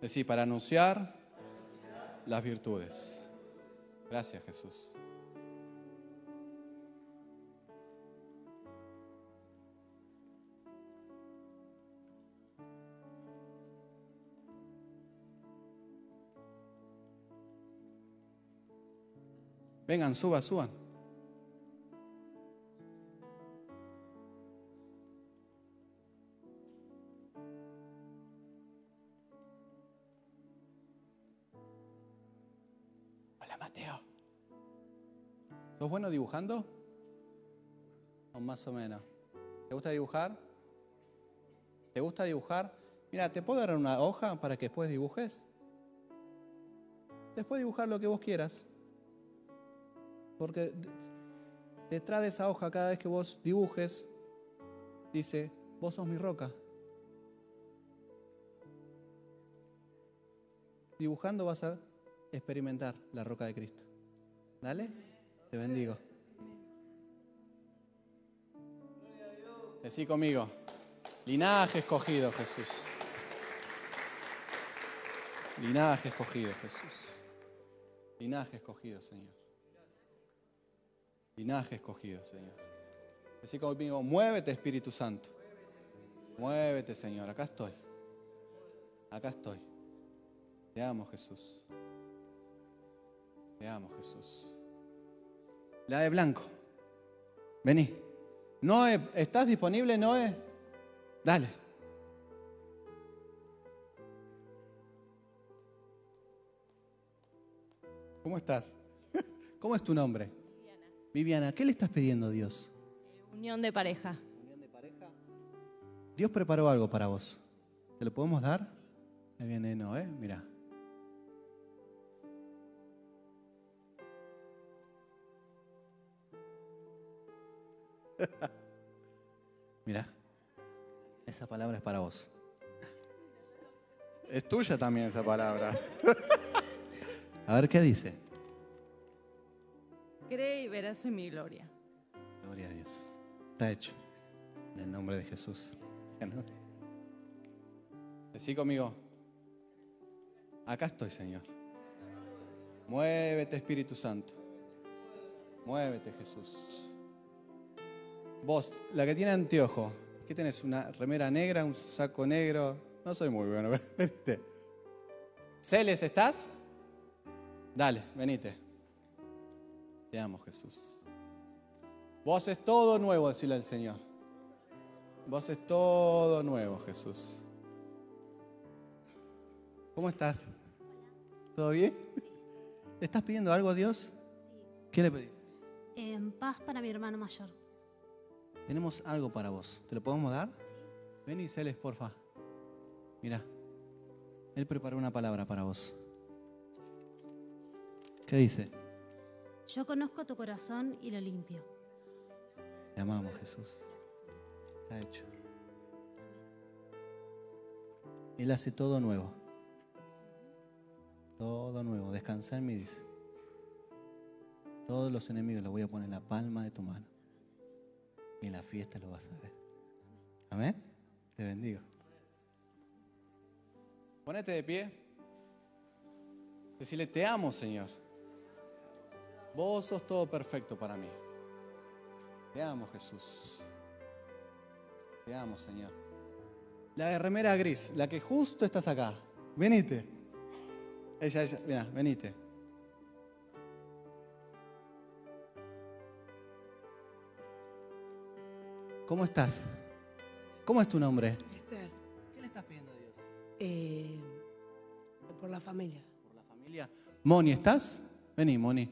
Decí, para anunciar las virtudes. Gracias, Jesús. Vengan, suban, suban. Hola, Mateo. ¿Sos bueno dibujando? O más o menos. ¿Te gusta dibujar? ¿Te gusta dibujar? Mira, ¿te puedo dar una hoja para que después dibujes? Después dibujar lo que vos quieras. Porque de- detrás de esa hoja, cada vez que vos dibujes, dice, vos sos mi roca. Dibujando vas a experimentar la roca de Cristo. ¿Dale? Te bendigo. Decí conmigo. Linaje escogido, Jesús. Linaje escogido, Jesús. Linaje escogido, Señor. Linaje escogido, Señor. Decí conmigo, muévete, Espíritu Santo. Muévete, Señor. Acá estoy. Acá estoy. Te amo, Jesús. Te amo, Jesús. La de blanco. Vení. Noé, ¿estás disponible, Noé? Dale. ¿Cómo estás? ¿Cómo es tu nombre? Viviana, ¿qué le estás pidiendo a Dios? Unión de pareja. ¿Unión de pareja? Dios preparó algo para vos. ¿Te lo podemos dar? Ahí viene Noé, mira. Mira, esa palabra es para vos. Es tuya también esa palabra. A ver qué dice. Cree y verás en mi gloria. Gloria a Dios. Está hecho. En el nombre de Jesús. Decí conmigo. Acá estoy, Señor. Muévete, Espíritu Santo. Muévete, Jesús. Vos, la que tiene anteojo, ¿qué tenés? ¿Una remera negra, un saco negro? No soy muy bueno. Celes, ¿estás? Dale, venite. Te amo, Jesús. Vos es todo nuevo, decirle al Señor. Vos es todo nuevo, Jesús. ¿Cómo estás? ¿Todo bien? ¿Le estás pidiendo algo a Dios? ¿Qué le pedís? En paz para mi hermano mayor. Tenemos algo para vos. ¿Te lo podemos dar? Ven y Celes, porfa. Mira, Él preparó una palabra para vos. ¿Qué dice? Yo conozco tu corazón y lo limpio. Te amamos, Jesús. Está hecho. Él hace todo nuevo. Todo nuevo. Descansa en mí, dice. Todos los enemigos los voy a poner en la palma de tu mano. Y en la fiesta lo vas a ver. Amén. Te bendigo. Ponete de pie. Decirle, te amo, Señor. Vos sos todo perfecto para mí. Te amo, Jesús. Te amo, Señor. La de remera gris, la que justo estás acá. Venite. Ella, ella, mira, venite. ¿Cómo estás? ¿Cómo es tu nombre? Esther, ¿Qué le estás pidiendo a Dios? eh, por la familia. Por la familia. Moni, ¿estás? Vení, Moni.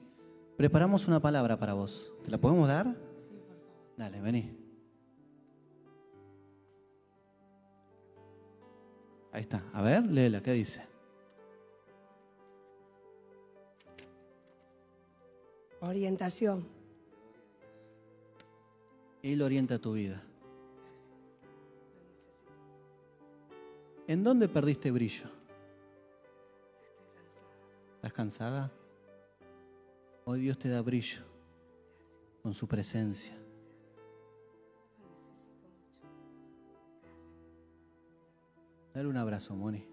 Preparamos una palabra para vos. ¿Te la podemos dar? Sí, por favor. Dale, vení. Ahí está. A ver, léela, ¿qué dice? Orientación. Él orienta tu vida. ¿En dónde perdiste brillo? ¿Estás cansada? Hoy Dios te da brillo con su presencia. Dale un abrazo, Moni.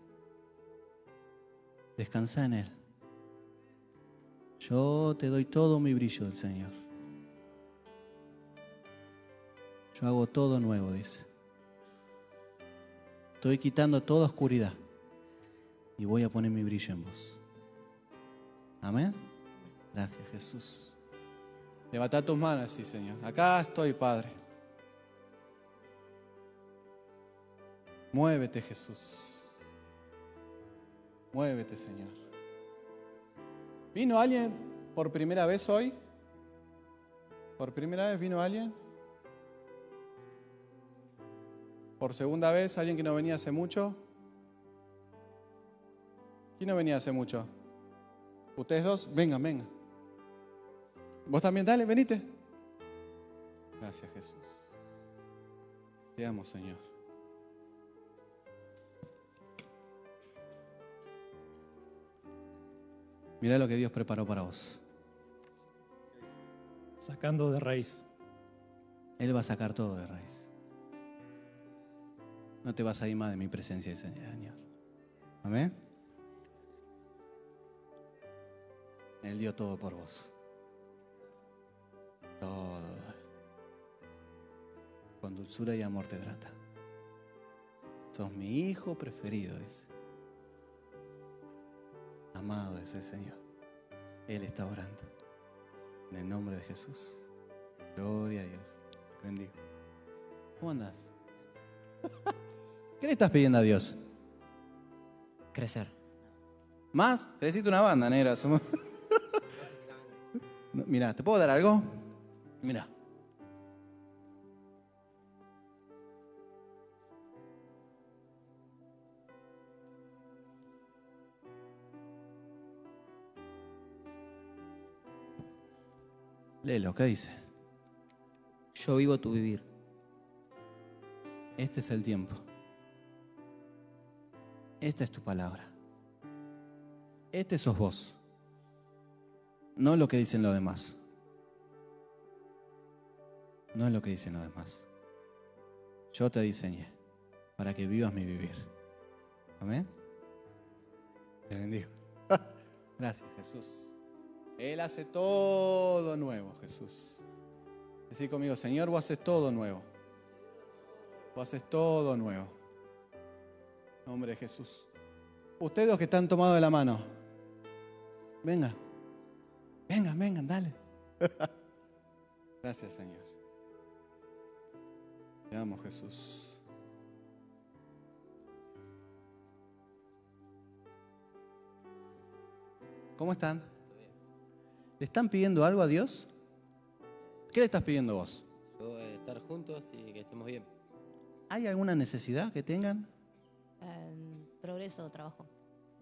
Descansa en Él. Yo te doy todo mi brillo del Señor. Yo hago todo nuevo, dice. Estoy quitando toda oscuridad y voy a poner mi brillo en vos. Amén. Gracias, Jesús. Levanta tus manos, sí, Señor. Acá estoy, Padre. Muévete, Jesús. Muévete, Señor. ¿Vino alguien por primera vez hoy? ¿Por primera vez vino alguien? ¿Por segunda vez alguien que no venía hace mucho? ¿Quién no venía hace mucho? Ustedes dos, vengan, vengan. Vos también, dale, venite. Gracias, Jesús. Te amo, Señor. Mira lo que Dios preparó para vos. sacando de raíz. Él va a sacar todo de raíz. No te vas a ir más de mi presencia, Señor. Amén. Él dio todo por vos. Todo. Con dulzura y amor te trata. Sos mi hijo preferido, dice. Amado es el Señor. Él está orando. En el nombre de Jesús. Gloria a Dios. Te bendigo. ¿Cómo andas? ¿Qué le estás pidiendo a Dios? Crecer. ¿Más? Necesito una banda, negra. Somos- Mira, ¿te puedo dar algo? Mira. Léelo, ¿qué dice? Yo vivo tu vivir. Este es el tiempo. Esta es tu palabra. Este sos vos. No lo que dicen los demás. No es lo que dicen los demás. Yo te diseñé para que vivas mi vivir. Amén. Te bendigo. Gracias, Jesús. Él hace todo nuevo, Jesús. Decí conmigo, Señor, vos haces todo nuevo. Vos haces todo nuevo. Nombre de Jesús. Ustedes los que están tomados de la mano, vengan. Vengan, vengan, dale. Gracias, Señor. Te amo, Jesús. ¿Cómo están? ¿Le están pidiendo algo a Dios? ¿Qué le estás pidiendo vos? Yo, eh, estar juntos y que estemos bien. ¿Hay alguna necesidad que tengan? Em, progreso, trabajo.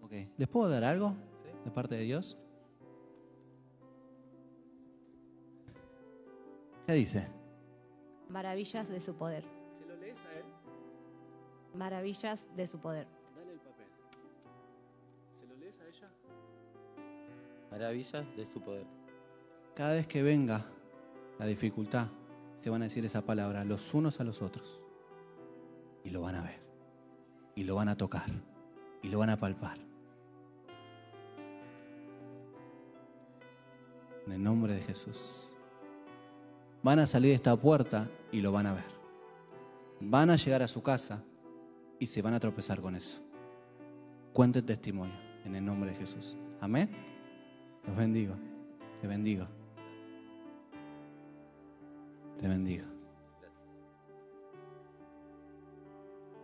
Ok. ¿Les puedo dar algo de parte de Dios? ¿Qué dice? Maravillas de su poder. Si lo lees a él, Maravillas de su poder. dale el papel. ¿Se lo lees a ella? Maravillas de su poder. Cada vez que venga la dificultad, se van a decir esa palabra los unos a los otros. Y lo van a ver. Y lo van a tocar. Y lo van a palpar. En el nombre de Jesús. Van a salir de esta puerta y lo van a ver. Van a llegar a su casa y se van a tropezar con eso. Cuenten testimonio en el nombre de Jesús. Amén. Los bendigo. Te bendigo. Te bendigo.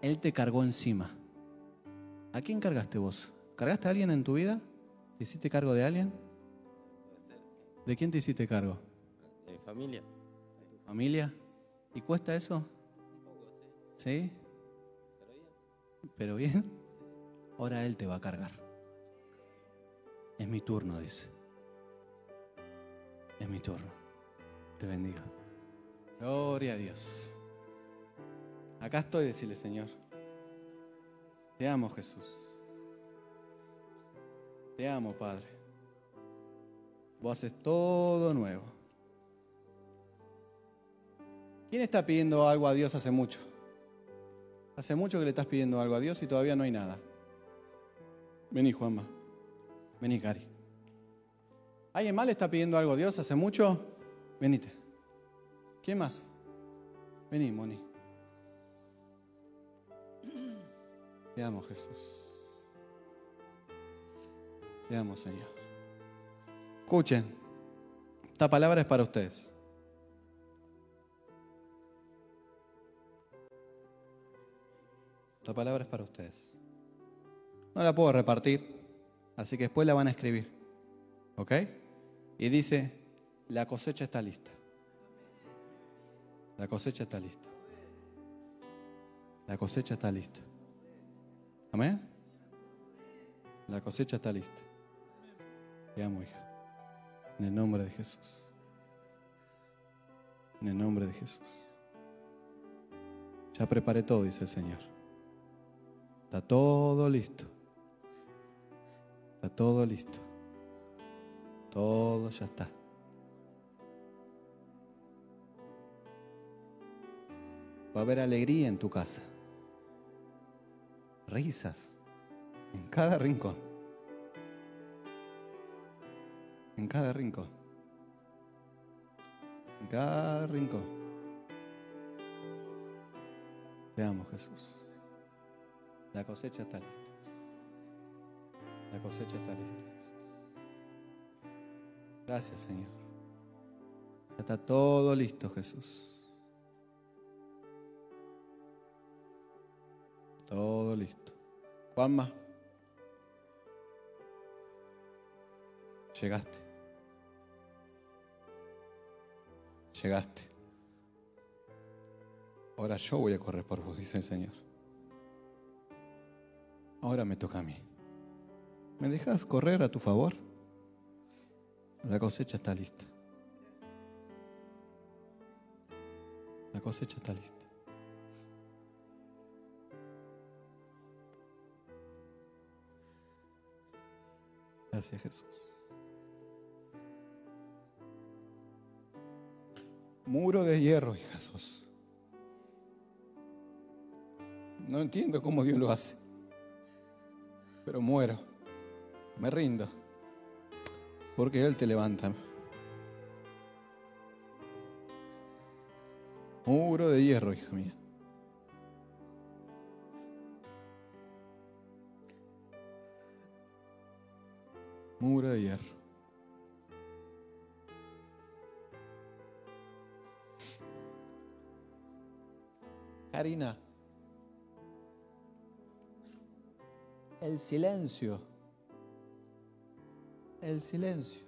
Él te cargó encima. ¿A quién cargaste vos? ¿Cargaste a alguien en tu vida? ¿Te hiciste cargo de alguien? ¿De quién te hiciste cargo? De mi familia. ¿De tu familia? ¿Y cuesta eso? ¿Sí? ¿Pero bien? Ahora Él te va a cargar. Es mi turno, dice. Es mi turno. Te bendigo. Gloria a Dios. Acá estoy, decirle Señor. Te amo, Jesús. Te amo, Padre. Vos haces todo nuevo. ¿Quién está pidiendo algo a Dios hace mucho? Hace mucho que le estás pidiendo algo a Dios y todavía no hay nada. Vení, Juanma. Vení, Cari. ¿Alguien más le está pidiendo algo a Dios hace mucho? Venite. ¿Quién más? Vení, Moni. Te amo, Jesús. Te amo, Señor. Escuchen, esta palabra es para ustedes. La palabra es para ustedes. No la puedo repartir, así que después la van a escribir. ¿Ok? Y dice, la cosecha está lista. La cosecha está lista. La cosecha está lista. Amén. La cosecha está lista. Te amo, hija. En el nombre de Jesús. En el nombre de Jesús. Ya preparé todo, dice el Señor. Está todo listo. Está todo listo. Todo ya está. Va a haber alegría en tu casa. Risas en cada rincón. En cada rincón. En cada rincón. Te amo, Jesús. La cosecha está lista. La cosecha está lista. Gracias, Señor. Ya está todo listo, Jesús. Todo listo. Juanma. Llegaste. Llegaste. Ahora yo voy a correr por vos, dice el Señor. Ahora me toca a mí. ¿Me dejas correr a tu favor? La cosecha está lista. La cosecha está lista. Gracias Jesús. Muro de hierro, y Jesús. No entiendo cómo Dios lo hace. Pero muero. Me rindo. Porque Él te levanta. Muro de hierro, hija mía. Muro de hierro. Karina, el silencio, el silencio.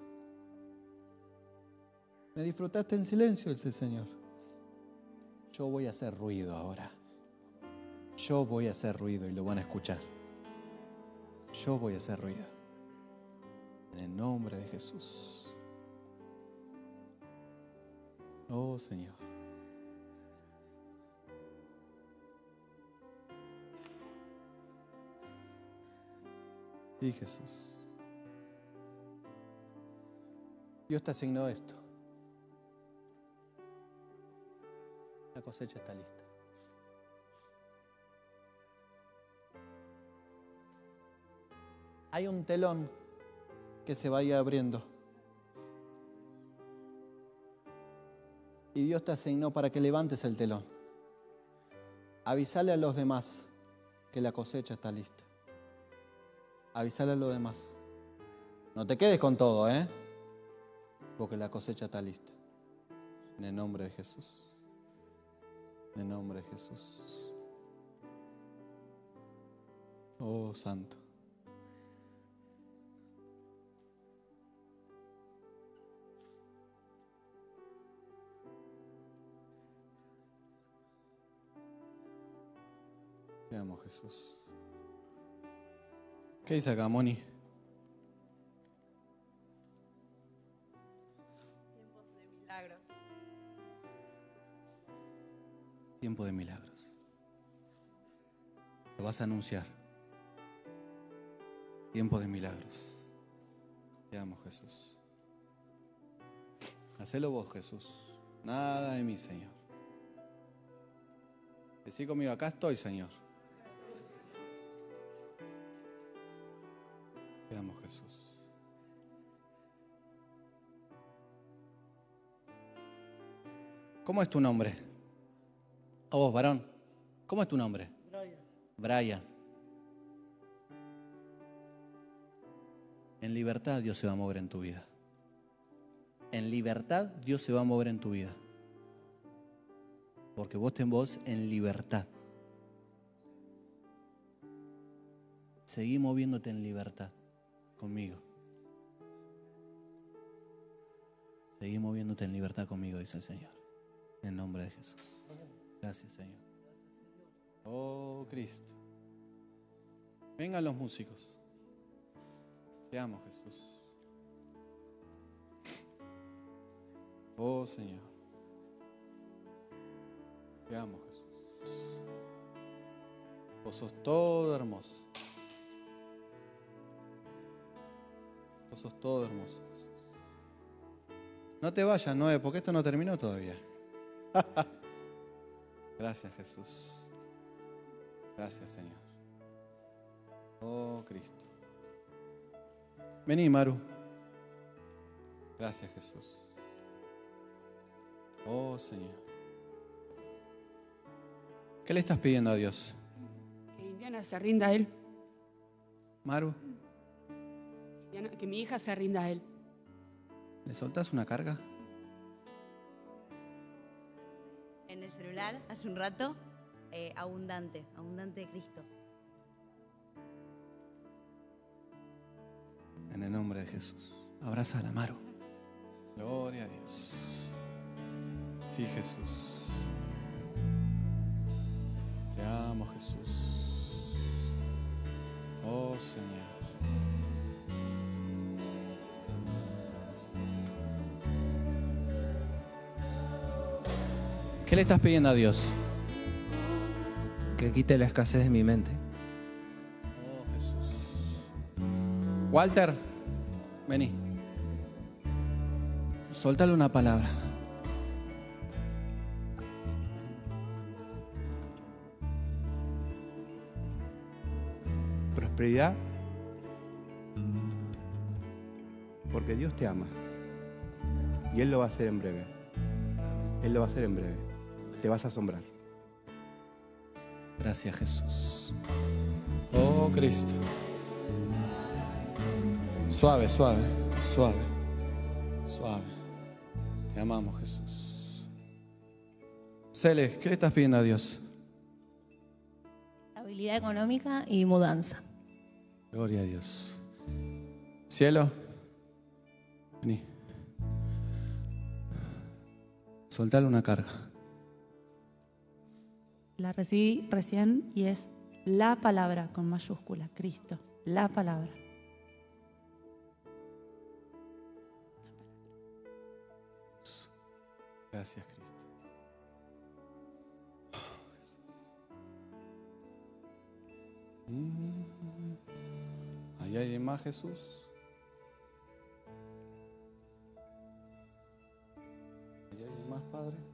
¿Me disfrutaste en silencio? Dice el Señor. Yo voy a hacer ruido ahora. Yo voy a hacer ruido y lo van a escuchar. Yo voy a hacer ruido. En el nombre de Jesús. Oh Señor. Sí, Jesús. Dios te asignó esto. La cosecha está lista. Hay un telón que se vaya abriendo. Y Dios te asignó para que levantes el telón. Avisale a los demás que la cosecha está lista. Avisale a los demás. No te quedes con todo, ¿eh? Porque la cosecha está lista. En el nombre de Jesús. En el nombre de Jesús. Oh, Santo. Te amo, Jesús. ¿Qué dice acá, Moni? Milagros. Tiempo de milagros. Lo vas a anunciar. Tiempo de milagros. Te amo, Jesús. Hacelo vos, Jesús. Nada de mí, Señor. Decí conmigo, acá estoy, Señor. Jesús. ¿Cómo es tu nombre? A vos, varón. ¿Cómo es tu nombre? Brian. En libertad Dios se va a mover en tu vida. En libertad Dios se va a mover en tu vida. Porque vos ten vos en libertad. Seguí moviéndote en libertad conmigo. Seguí moviéndote en libertad conmigo, dice el Señor. En el nombre de Jesús. Gracias, Señor. Oh, Cristo. Vengan los músicos. Te amo, Jesús. Oh, Señor. Te amo, Jesús. Vos sos todo hermoso. Vos sos todo hermoso. No te vayas, Noé, porque esto no terminó todavía. Gracias, Jesús. Gracias, Señor. Oh, Cristo. Vení, Maru. Gracias, Jesús. Oh, Señor. ¿Qué le estás pidiendo a Dios? Que Indiana se rinda a él. Maru, Que mi hija se rinda a él. ¿le soltás una carga? En el celular, hace un rato, eh, abundante, abundante de Cristo. En el nombre de Jesús. Abraza a la Maru. Gloria a Dios. Sí, Jesús. Te amo, Jesús. Oh, Señor. ¿Qué le estás pidiendo a Dios? Que quite la escasez de mi mente. Oh, Jesús. Walter, vení. Suéltale una palabra. Prosperidad. Porque Dios te ama. Y Él lo va a hacer en breve. Él lo va a hacer en breve. Te vas a asombrar. Gracias Jesús. Oh Cristo. Suave, suave, suave, suave. Te amamos Jesús. Cele, ¿qué le estás pidiendo a Dios? Estabilidad económica y mudanza. Gloria a Dios. Cielo, vení. Soltale una carga. La recibí recién y es la palabra con mayúscula, Cristo, la palabra. Gracias, Cristo. Mm. ¿Hay alguien más, Jesús? ¿Hay alguien más, Padre?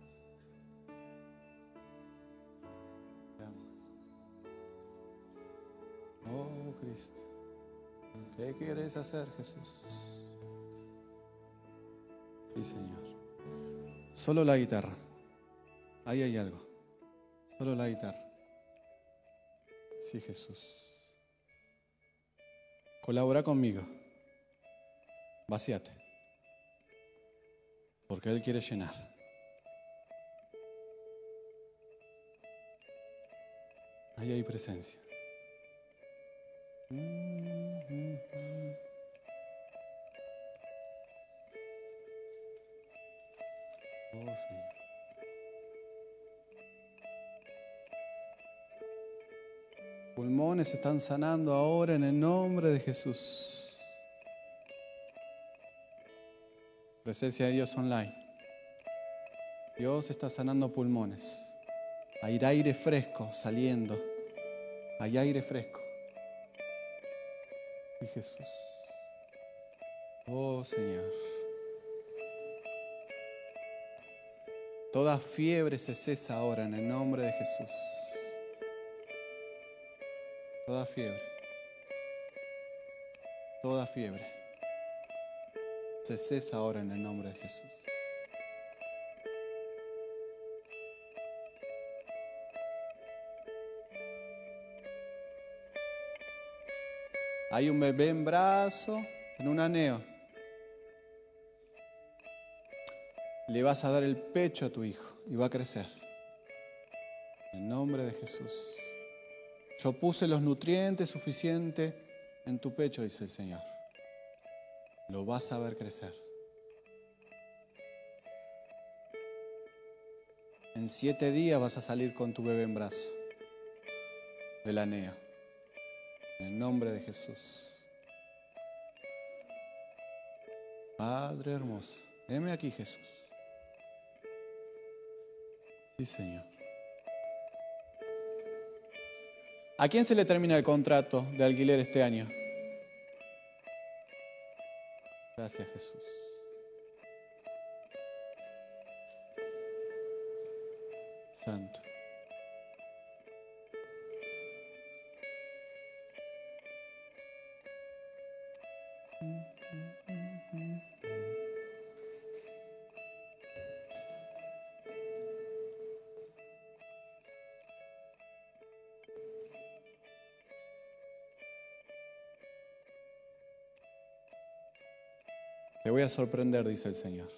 Cristo. ¿Qué quieres hacer, Jesús? Sí, Señor. Solo la guitarra. Ahí hay algo. Solo la guitarra. Sí, Jesús. Colabora conmigo. Vacíate. Porque Él quiere llenar. Ahí hay presencia. Oh. Pulmones están sanando ahora en el nombre de Jesús. Presencia de Dios online. Dios está sanando pulmones. Hay aire fresco saliendo. Hay aire fresco. Jesús. Oh Señor. Toda fiebre se cesa ahora en el nombre de Jesús. Toda fiebre. Toda fiebre. Se cesa ahora en el nombre de Jesús. Hay un bebé en brazo, en un aneo. Le vas a dar el pecho a tu hijo y va a crecer. En nombre de Jesús. Yo puse los nutrientes suficientes en tu pecho, dice el Señor. Lo vas a ver crecer. En siete días vas a salir con tu bebé en brazo del aneo. En el nombre de Jesús. Padre hermoso, heme aquí Jesús. Sí, Señor. ¿A quién se le termina el contrato de alquiler este año? Gracias Jesús. Santo. A sorprender, dice el Señor.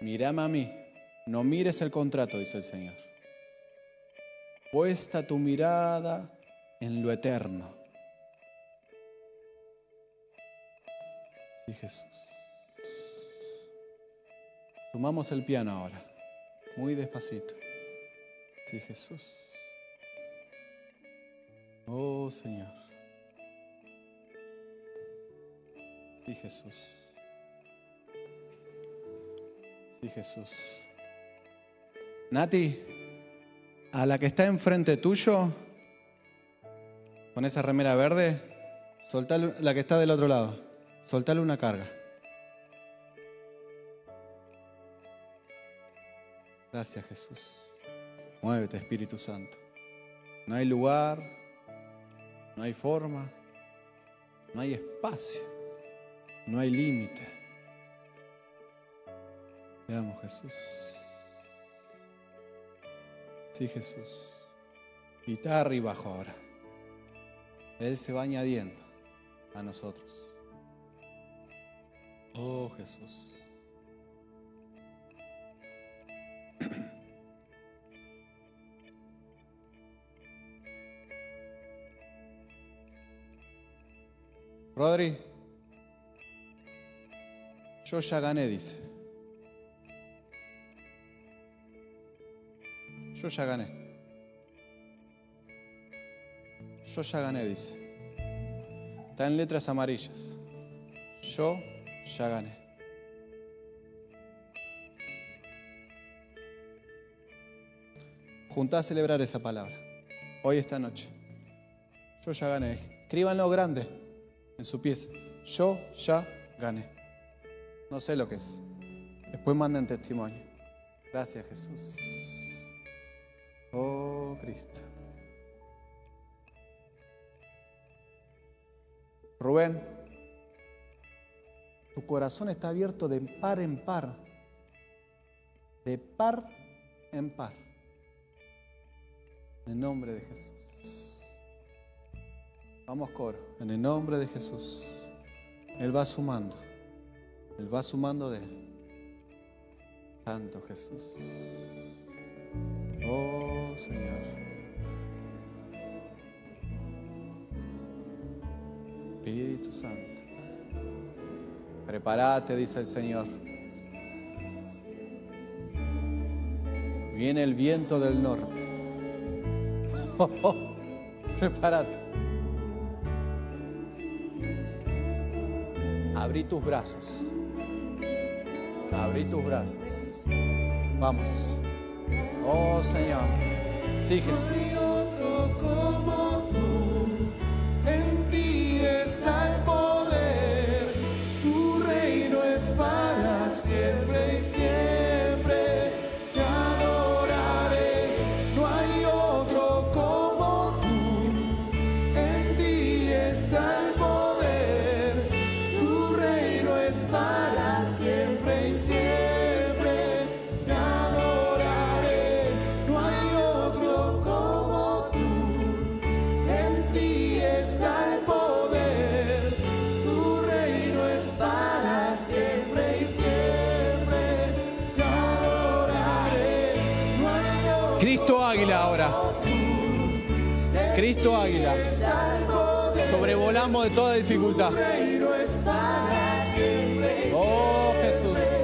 Mírame a mí, no mires el contrato, dice el Señor. Puesta tu mirada en lo eterno. Sí, Jesús. Sumamos el piano ahora, muy despacito. Sí, Jesús. Oh, Señor. Sí, Jesús. Sí, Jesús. Nati, a la que está enfrente tuyo, con esa remera verde, soltale, la que está del otro lado, soltale una carga. Gracias, Jesús. Muévete, Espíritu Santo. No hay lugar, No hay forma, no hay espacio, no hay límite. Te amo, Jesús. Sí, Jesús. Guitarra y bajo ahora. Él se va añadiendo a nosotros. Oh, Jesús. Rodri, yo ya gané, dice. Yo ya gané. Yo ya gané, dice. Está en letras amarillas. Yo ya gané. Junta a celebrar esa palabra. Hoy, esta noche. Yo ya gané. Escríbanlo grande en su pieza. Yo ya gané. No sé lo que es. Después manden testimonio. Gracias Jesús. Oh Cristo. Rubén, tu corazón está abierto de par en par. De par en par. En el nombre de Jesús. Vamos coro, en el nombre de Jesús. Él va sumando. Él va sumando de Él. Santo Jesús. Oh Señor. Espíritu Santo. Prepárate, dice el Señor. Viene el viento del norte. Prepárate. Abrí tus brazos. Abrí tus brazos. Vamos. Oh Señor. Sí, Jesús. Cristo Águila. Sobrevolamos de toda dificultad. Oh Jesús.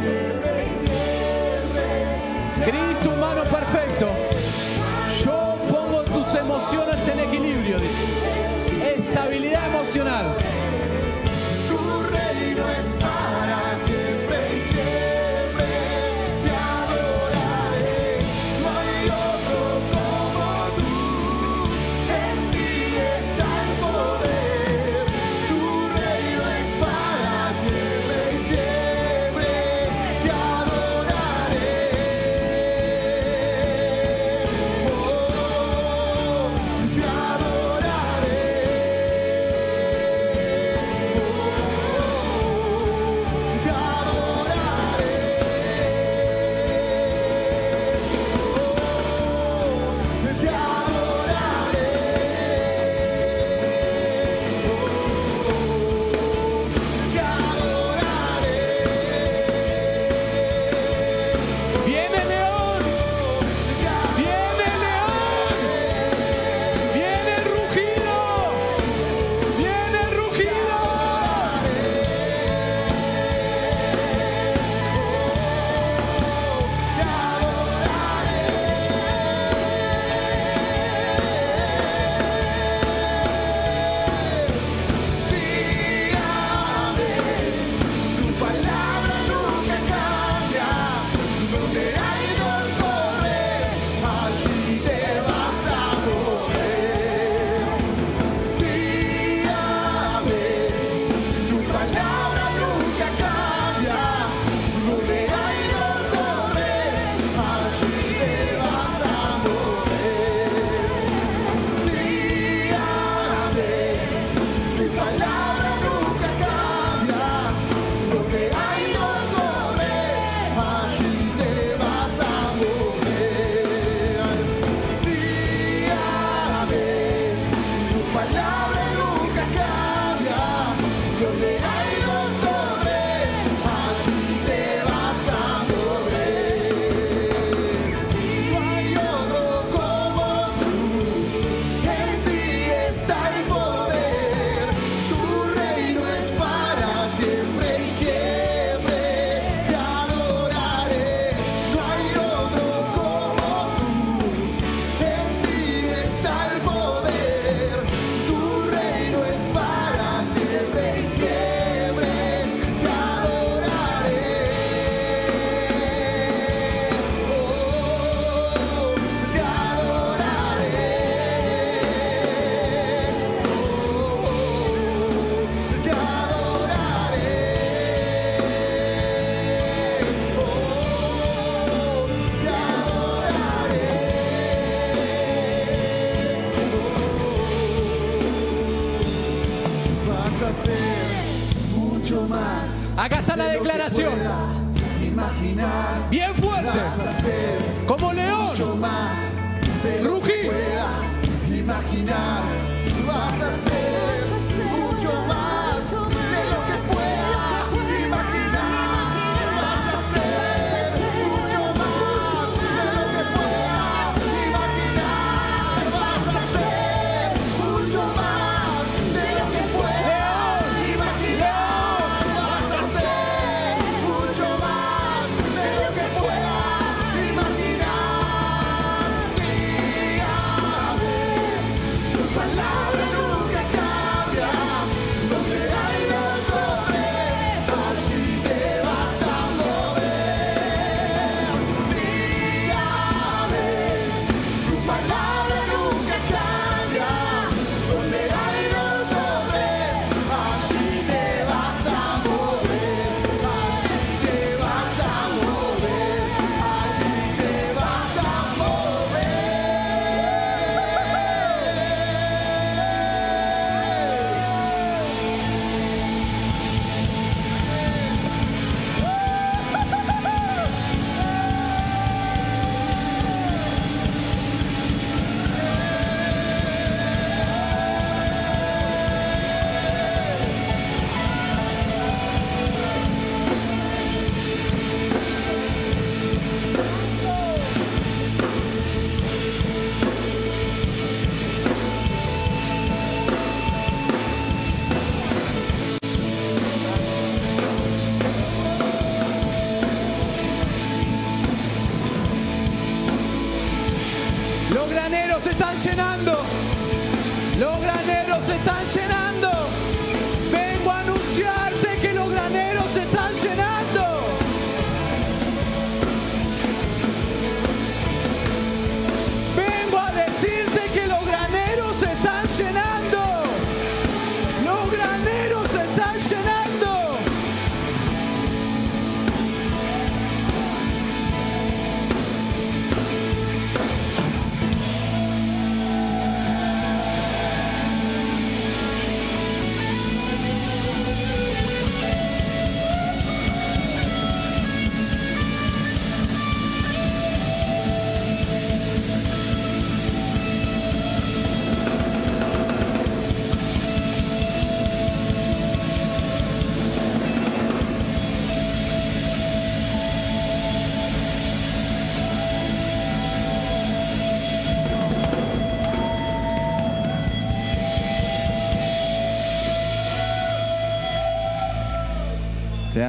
Siempre. Cristo humano perfecto. Yo pongo tus emociones en equilibrio. Estabilidad emocional.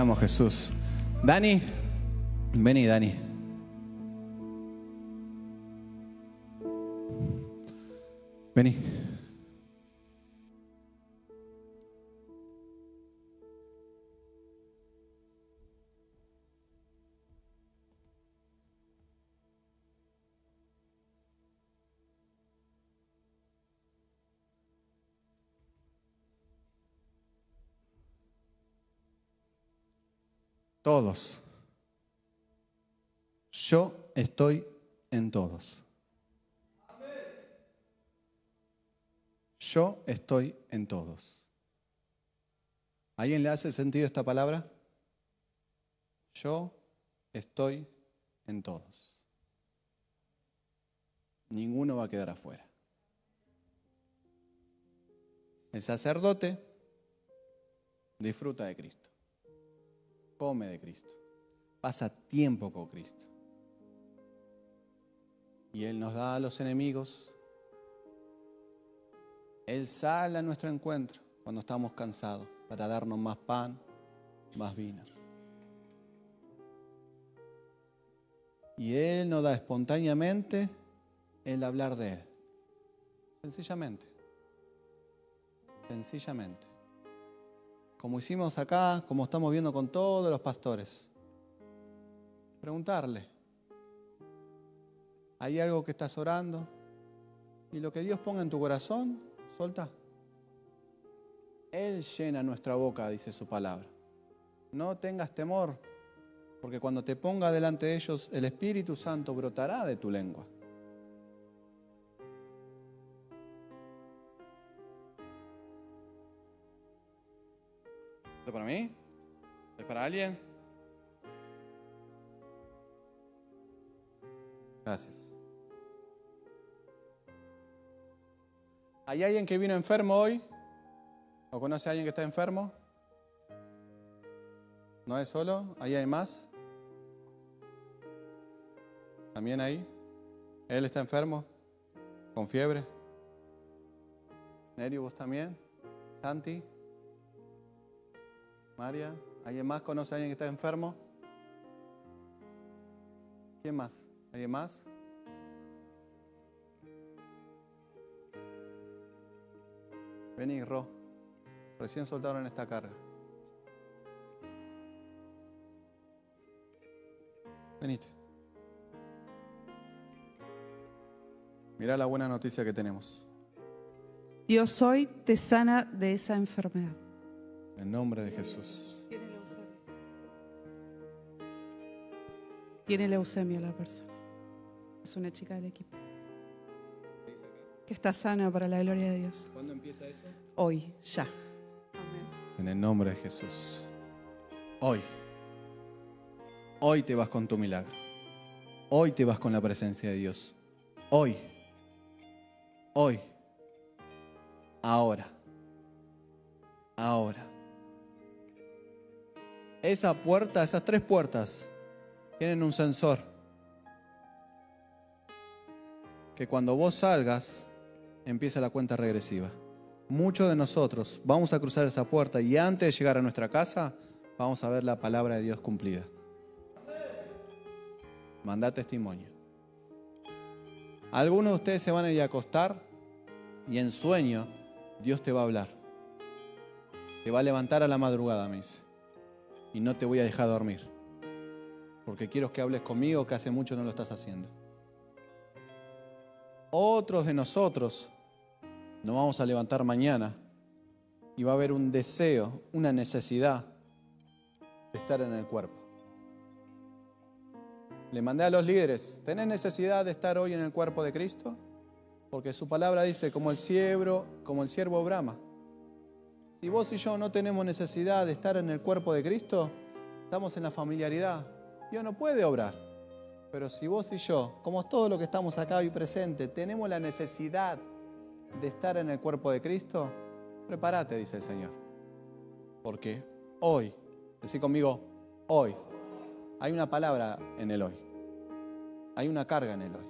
Amo, Jesús. Dani, vení, Dani. Todos. Yo estoy en todos. Yo estoy en todos. ¿A ¿Alguien le hace sentido esta palabra? Yo estoy en todos. Ninguno va a quedar afuera. El sacerdote disfruta de Cristo come de Cristo, pasa tiempo con Cristo. Y Él nos da a los enemigos. Él sale a nuestro encuentro cuando estamos cansados para darnos más pan, más vino. Y Él nos da espontáneamente el hablar de Él. Sencillamente. Sencillamente como hicimos acá, como estamos viendo con todos los pastores. Preguntarle, ¿hay algo que estás orando? Y lo que Dios ponga en tu corazón, solta. Él llena nuestra boca, dice su palabra. No tengas temor, porque cuando te ponga delante de ellos, el Espíritu Santo brotará de tu lengua. Para mí? ¿Es para alguien? Gracias. ¿Hay alguien que vino enfermo hoy? ¿O conoce a alguien que está enfermo? ¿No es solo? ¿Ahí hay más? ¿También ahí? ¿Él está enfermo? ¿Con fiebre? ¿Neri, vos también? ¿Santi? ¿María? ¿Alguien más conoce a alguien que está enfermo? ¿Quién más? ¿Alguien más? Vení, Ro. Recién soltaron esta carga. Venite. Mirá la buena noticia que tenemos. Dios hoy te sana de esa enfermedad. En nombre de Jesús. Tiene leucemia la persona. Es una chica del equipo. Que está sana para la gloria de Dios. ¿Cuándo empieza eso? Hoy, ya. En el nombre de Jesús. Hoy. Hoy te vas con tu milagro. Hoy te vas con la presencia de Dios. Hoy. Hoy. Ahora. Ahora. Esa puerta, esas tres puertas, tienen un sensor. Que cuando vos salgas, empieza la cuenta regresiva. Muchos de nosotros vamos a cruzar esa puerta y antes de llegar a nuestra casa, vamos a ver la palabra de Dios cumplida. Manda testimonio. Algunos de ustedes se van a ir a acostar y en sueño Dios te va a hablar. Te va a levantar a la madrugada, me dice. Y no te voy a dejar dormir. Porque quiero que hables conmigo que hace mucho no lo estás haciendo. Otros de nosotros nos vamos a levantar mañana y va a haber un deseo, una necesidad de estar en el cuerpo. Le mandé a los líderes, ¿tenés necesidad de estar hoy en el cuerpo de Cristo? Porque su palabra dice, como el siervo, como el siervo brama. Si vos y yo no tenemos necesidad de estar en el cuerpo de Cristo, estamos en la familiaridad. Dios no puede obrar. Pero si vos y yo, como todos los que estamos acá hoy presentes, tenemos la necesidad de estar en el cuerpo de Cristo, prepárate, dice el Señor. Porque hoy, decí conmigo, hoy, hay una palabra en el hoy. Hay una carga en el hoy.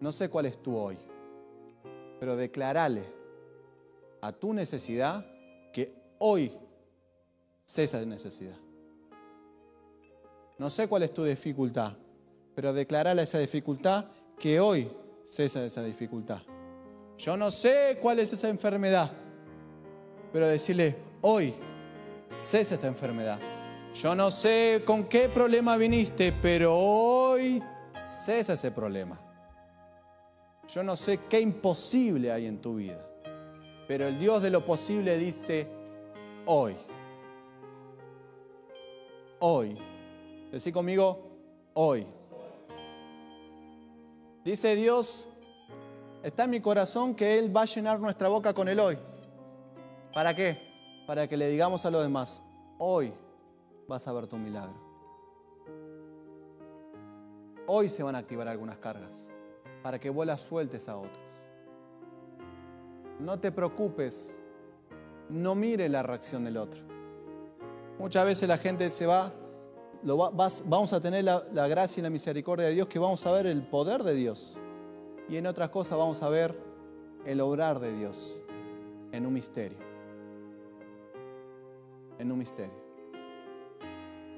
No sé cuál es tu hoy, pero declarale a tu necesidad que hoy cesa de necesidad. No sé cuál es tu dificultad, pero declarale esa dificultad que hoy cesa esa dificultad. Yo no sé cuál es esa enfermedad, pero decirle, hoy cesa esta enfermedad. Yo no sé con qué problema viniste, pero hoy cesa ese problema. Yo no sé qué imposible hay en tu vida, pero el Dios de lo posible dice, hoy. Hoy. Decí conmigo, hoy. Dice Dios, está en mi corazón que Él va a llenar nuestra boca con el hoy. ¿Para qué? Para que le digamos a los demás, hoy vas a ver tu milagro. Hoy se van a activar algunas cargas para que vos las sueltes a otros. No te preocupes, no mire la reacción del otro. Muchas veces la gente se va, vamos a tener la, la gracia y la misericordia de Dios, que vamos a ver el poder de Dios. Y en otras cosas vamos a ver el obrar de Dios en un misterio. En un misterio.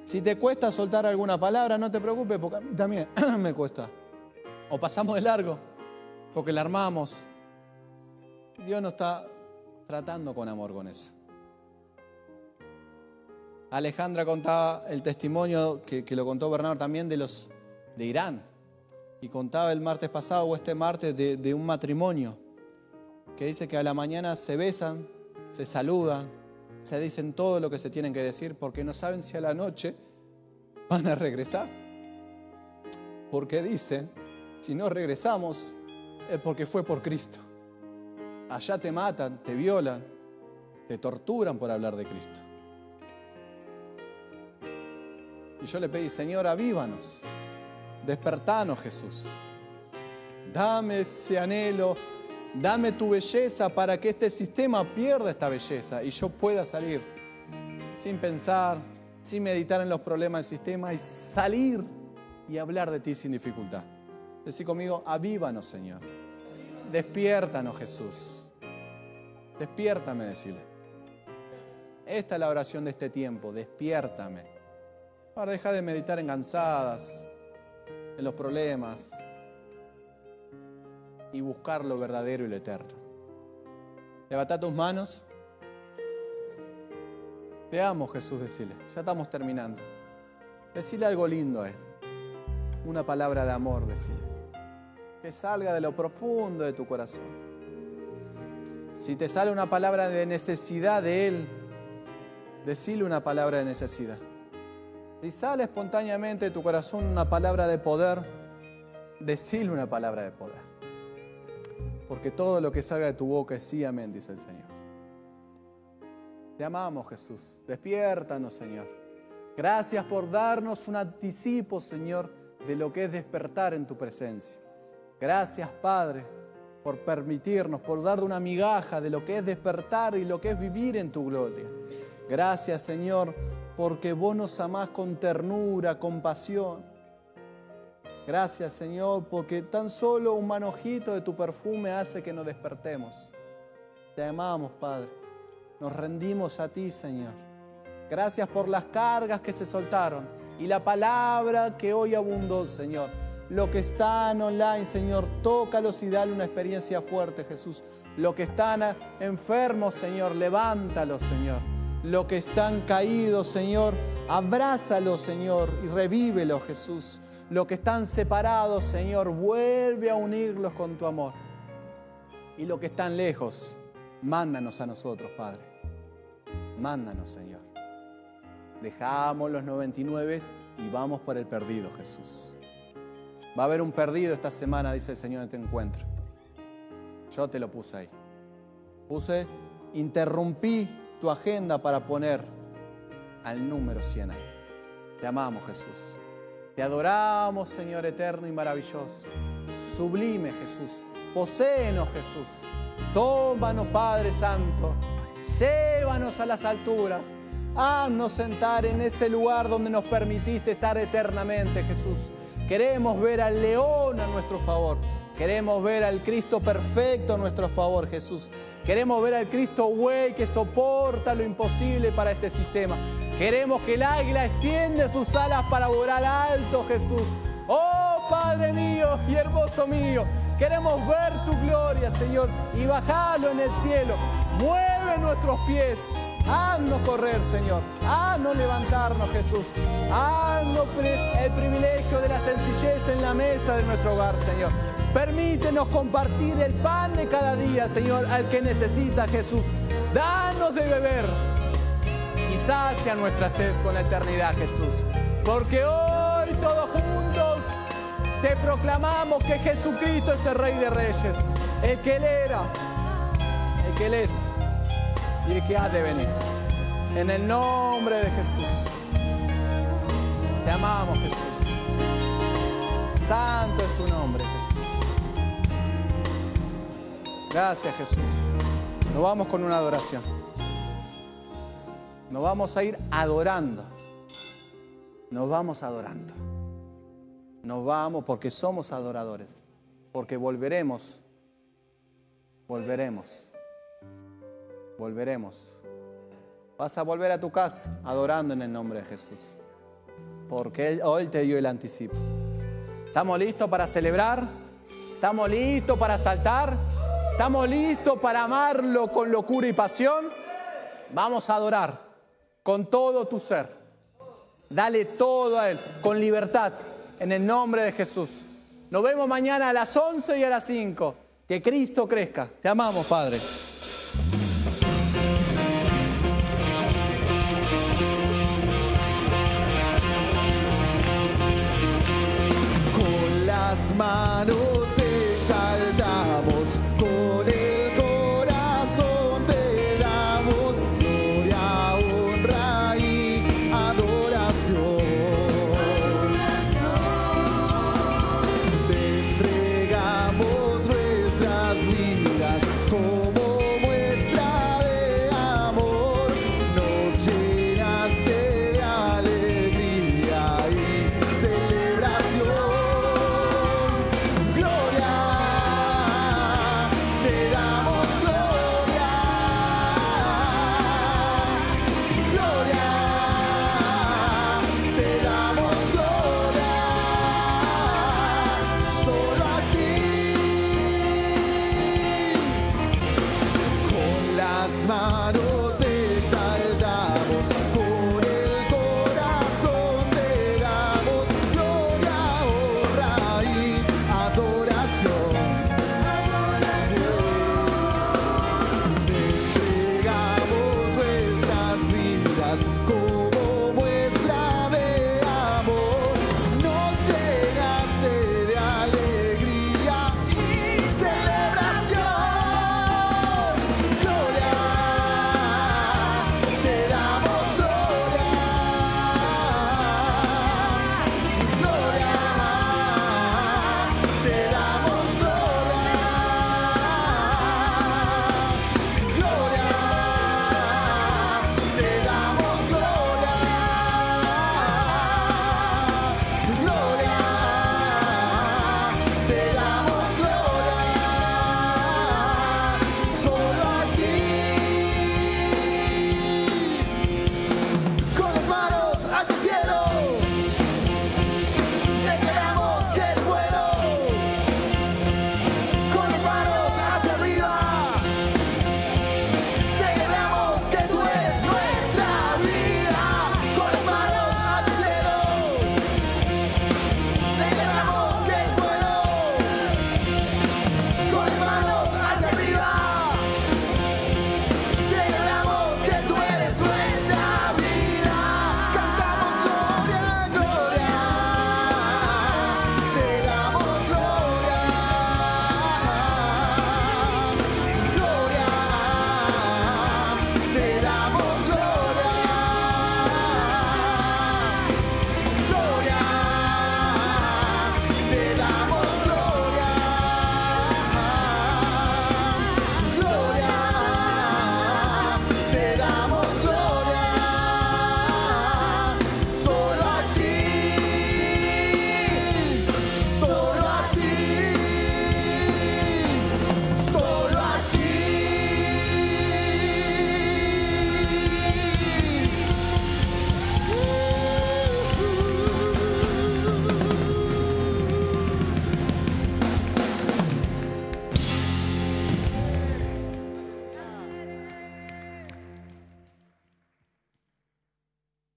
Si te cuesta soltar alguna palabra, no te preocupes, porque a mí también me cuesta. O pasamos de largo, porque la armamos. Dios no está tratando con amor con eso. Alejandra contaba el testimonio que, lo contó Bernardo también de los de Irán. Y contaba el martes pasado o este martes de un matrimonio que dice que a la mañana se besan, se saludan, se dicen todo lo que se tienen que decir porque no saben si a la noche van a regresar. Porque dicen, si no regresamos es porque fue por Cristo. Allá te matan, te violan, te torturan por hablar de Cristo. Y yo le pedí, Señor, avívanos. Despertanos, Jesús. Dame ese anhelo, dame tu belleza para que este sistema pierda esta belleza y yo pueda salir sin pensar, sin meditar en los problemas del sistema y salir y hablar de ti sin dificultad. Decí conmigo, avívanos, Señor. Despiértanos, Jesús. Despiértame, decirle. Esta es la oración de este tiempo, despiértame. Para dejar de meditar en cansadas, en los problemas y buscar lo verdadero y lo eterno. Levanta tus manos. Te amo, Jesús, decile. Ya estamos terminando. Decile algo lindo a Él. Una palabra de amor, decile. Que salga de lo profundo de tu corazón. Si te sale una palabra de necesidad de Él, decile una palabra de necesidad. Si sale espontáneamente de tu corazón una palabra de poder, decile una palabra de poder. Porque todo lo que salga de tu boca es sí, amén, dice el Señor. Te amamos, Jesús. Despiértanos, Señor. Gracias por darnos un anticipo, Señor, de lo que es despertar en tu presencia. Gracias, Padre, por permitirnos, por dar una migaja de lo que es despertar y lo que es vivir en tu gloria. Gracias, Señor, porque vos nos amás con ternura, compasión. Gracias, Señor, porque tan solo un manojito de tu perfume hace que nos despertemos. Te amamos, Padre. Nos rendimos a ti, Señor. Gracias por las cargas que se soltaron y la palabra que hoy abundó, Señor. Lo que están online, Señor, tócalos y dale una experiencia fuerte, Jesús. Lo que están enfermos, Señor, levántalos, Señor. Lo que están caídos, Señor, abrázalos, Señor, y revívelos, Jesús. Lo que están separados, Señor, vuelve a unirlos con tu amor. Y lo que están lejos, mándanos a nosotros, Padre. Mándanos, Señor. Dejamos los 99 y vamos por el perdido, Jesús. Va a haber un perdido esta semana, dice el Señor en este encuentro. Yo te lo puse ahí. Puse, interrumpí tu agenda para poner al número 100 ahí. Te amamos, Jesús. Te adoramos, Señor eterno y maravilloso. Sublime, Jesús. Poséenos, Jesús. Tómanos, Padre Santo. Llévanos a las alturas. Haznos sentar en ese lugar donde nos permitiste estar eternamente, Jesús. Queremos ver al león a nuestro favor. Queremos ver al Cristo perfecto a nuestro favor, Jesús. Queremos ver al Cristo güey que soporta lo imposible para este sistema. Queremos que el águila extiende sus alas para volar alto, Jesús. Oh Padre mío y hermoso mío, queremos ver tu gloria, Señor, y bajarlo en el cielo. Mueve nuestros pies. Haznos correr, Señor. Haznos levantarnos, Jesús. Haznos el privilegio de la sencillez en la mesa de nuestro hogar, Señor. Permítenos compartir el pan de cada día, Señor, al que necesita Jesús. Danos de beber y sacia nuestra sed con la eternidad, Jesús. Porque hoy todos juntos te proclamamos que Jesucristo es el Rey de Reyes, el que Él era, el que Él es y el que ha de venir. En el nombre de Jesús. Te amamos, Jesús. Santo es tu nombre, Jesús. Gracias, Jesús. Nos vamos con una adoración. Nos vamos a ir adorando. Nos vamos adorando. Nos vamos porque somos adoradores. Porque volveremos. Volveremos. Volveremos. Vas a volver a tu casa adorando en el nombre de Jesús. Porque hoy te dio el anticipo. ¿Estamos listos para celebrar? ¿Estamos listos para saltar? ¿Estamos listos para amarlo con locura y pasión? Vamos a adorar con todo tu ser. Dale todo a Él, con libertad, en el nombre de Jesús. Nos vemos mañana a las 11 y a las 5. Que Cristo crezca. Te amamos, Padre. las manos.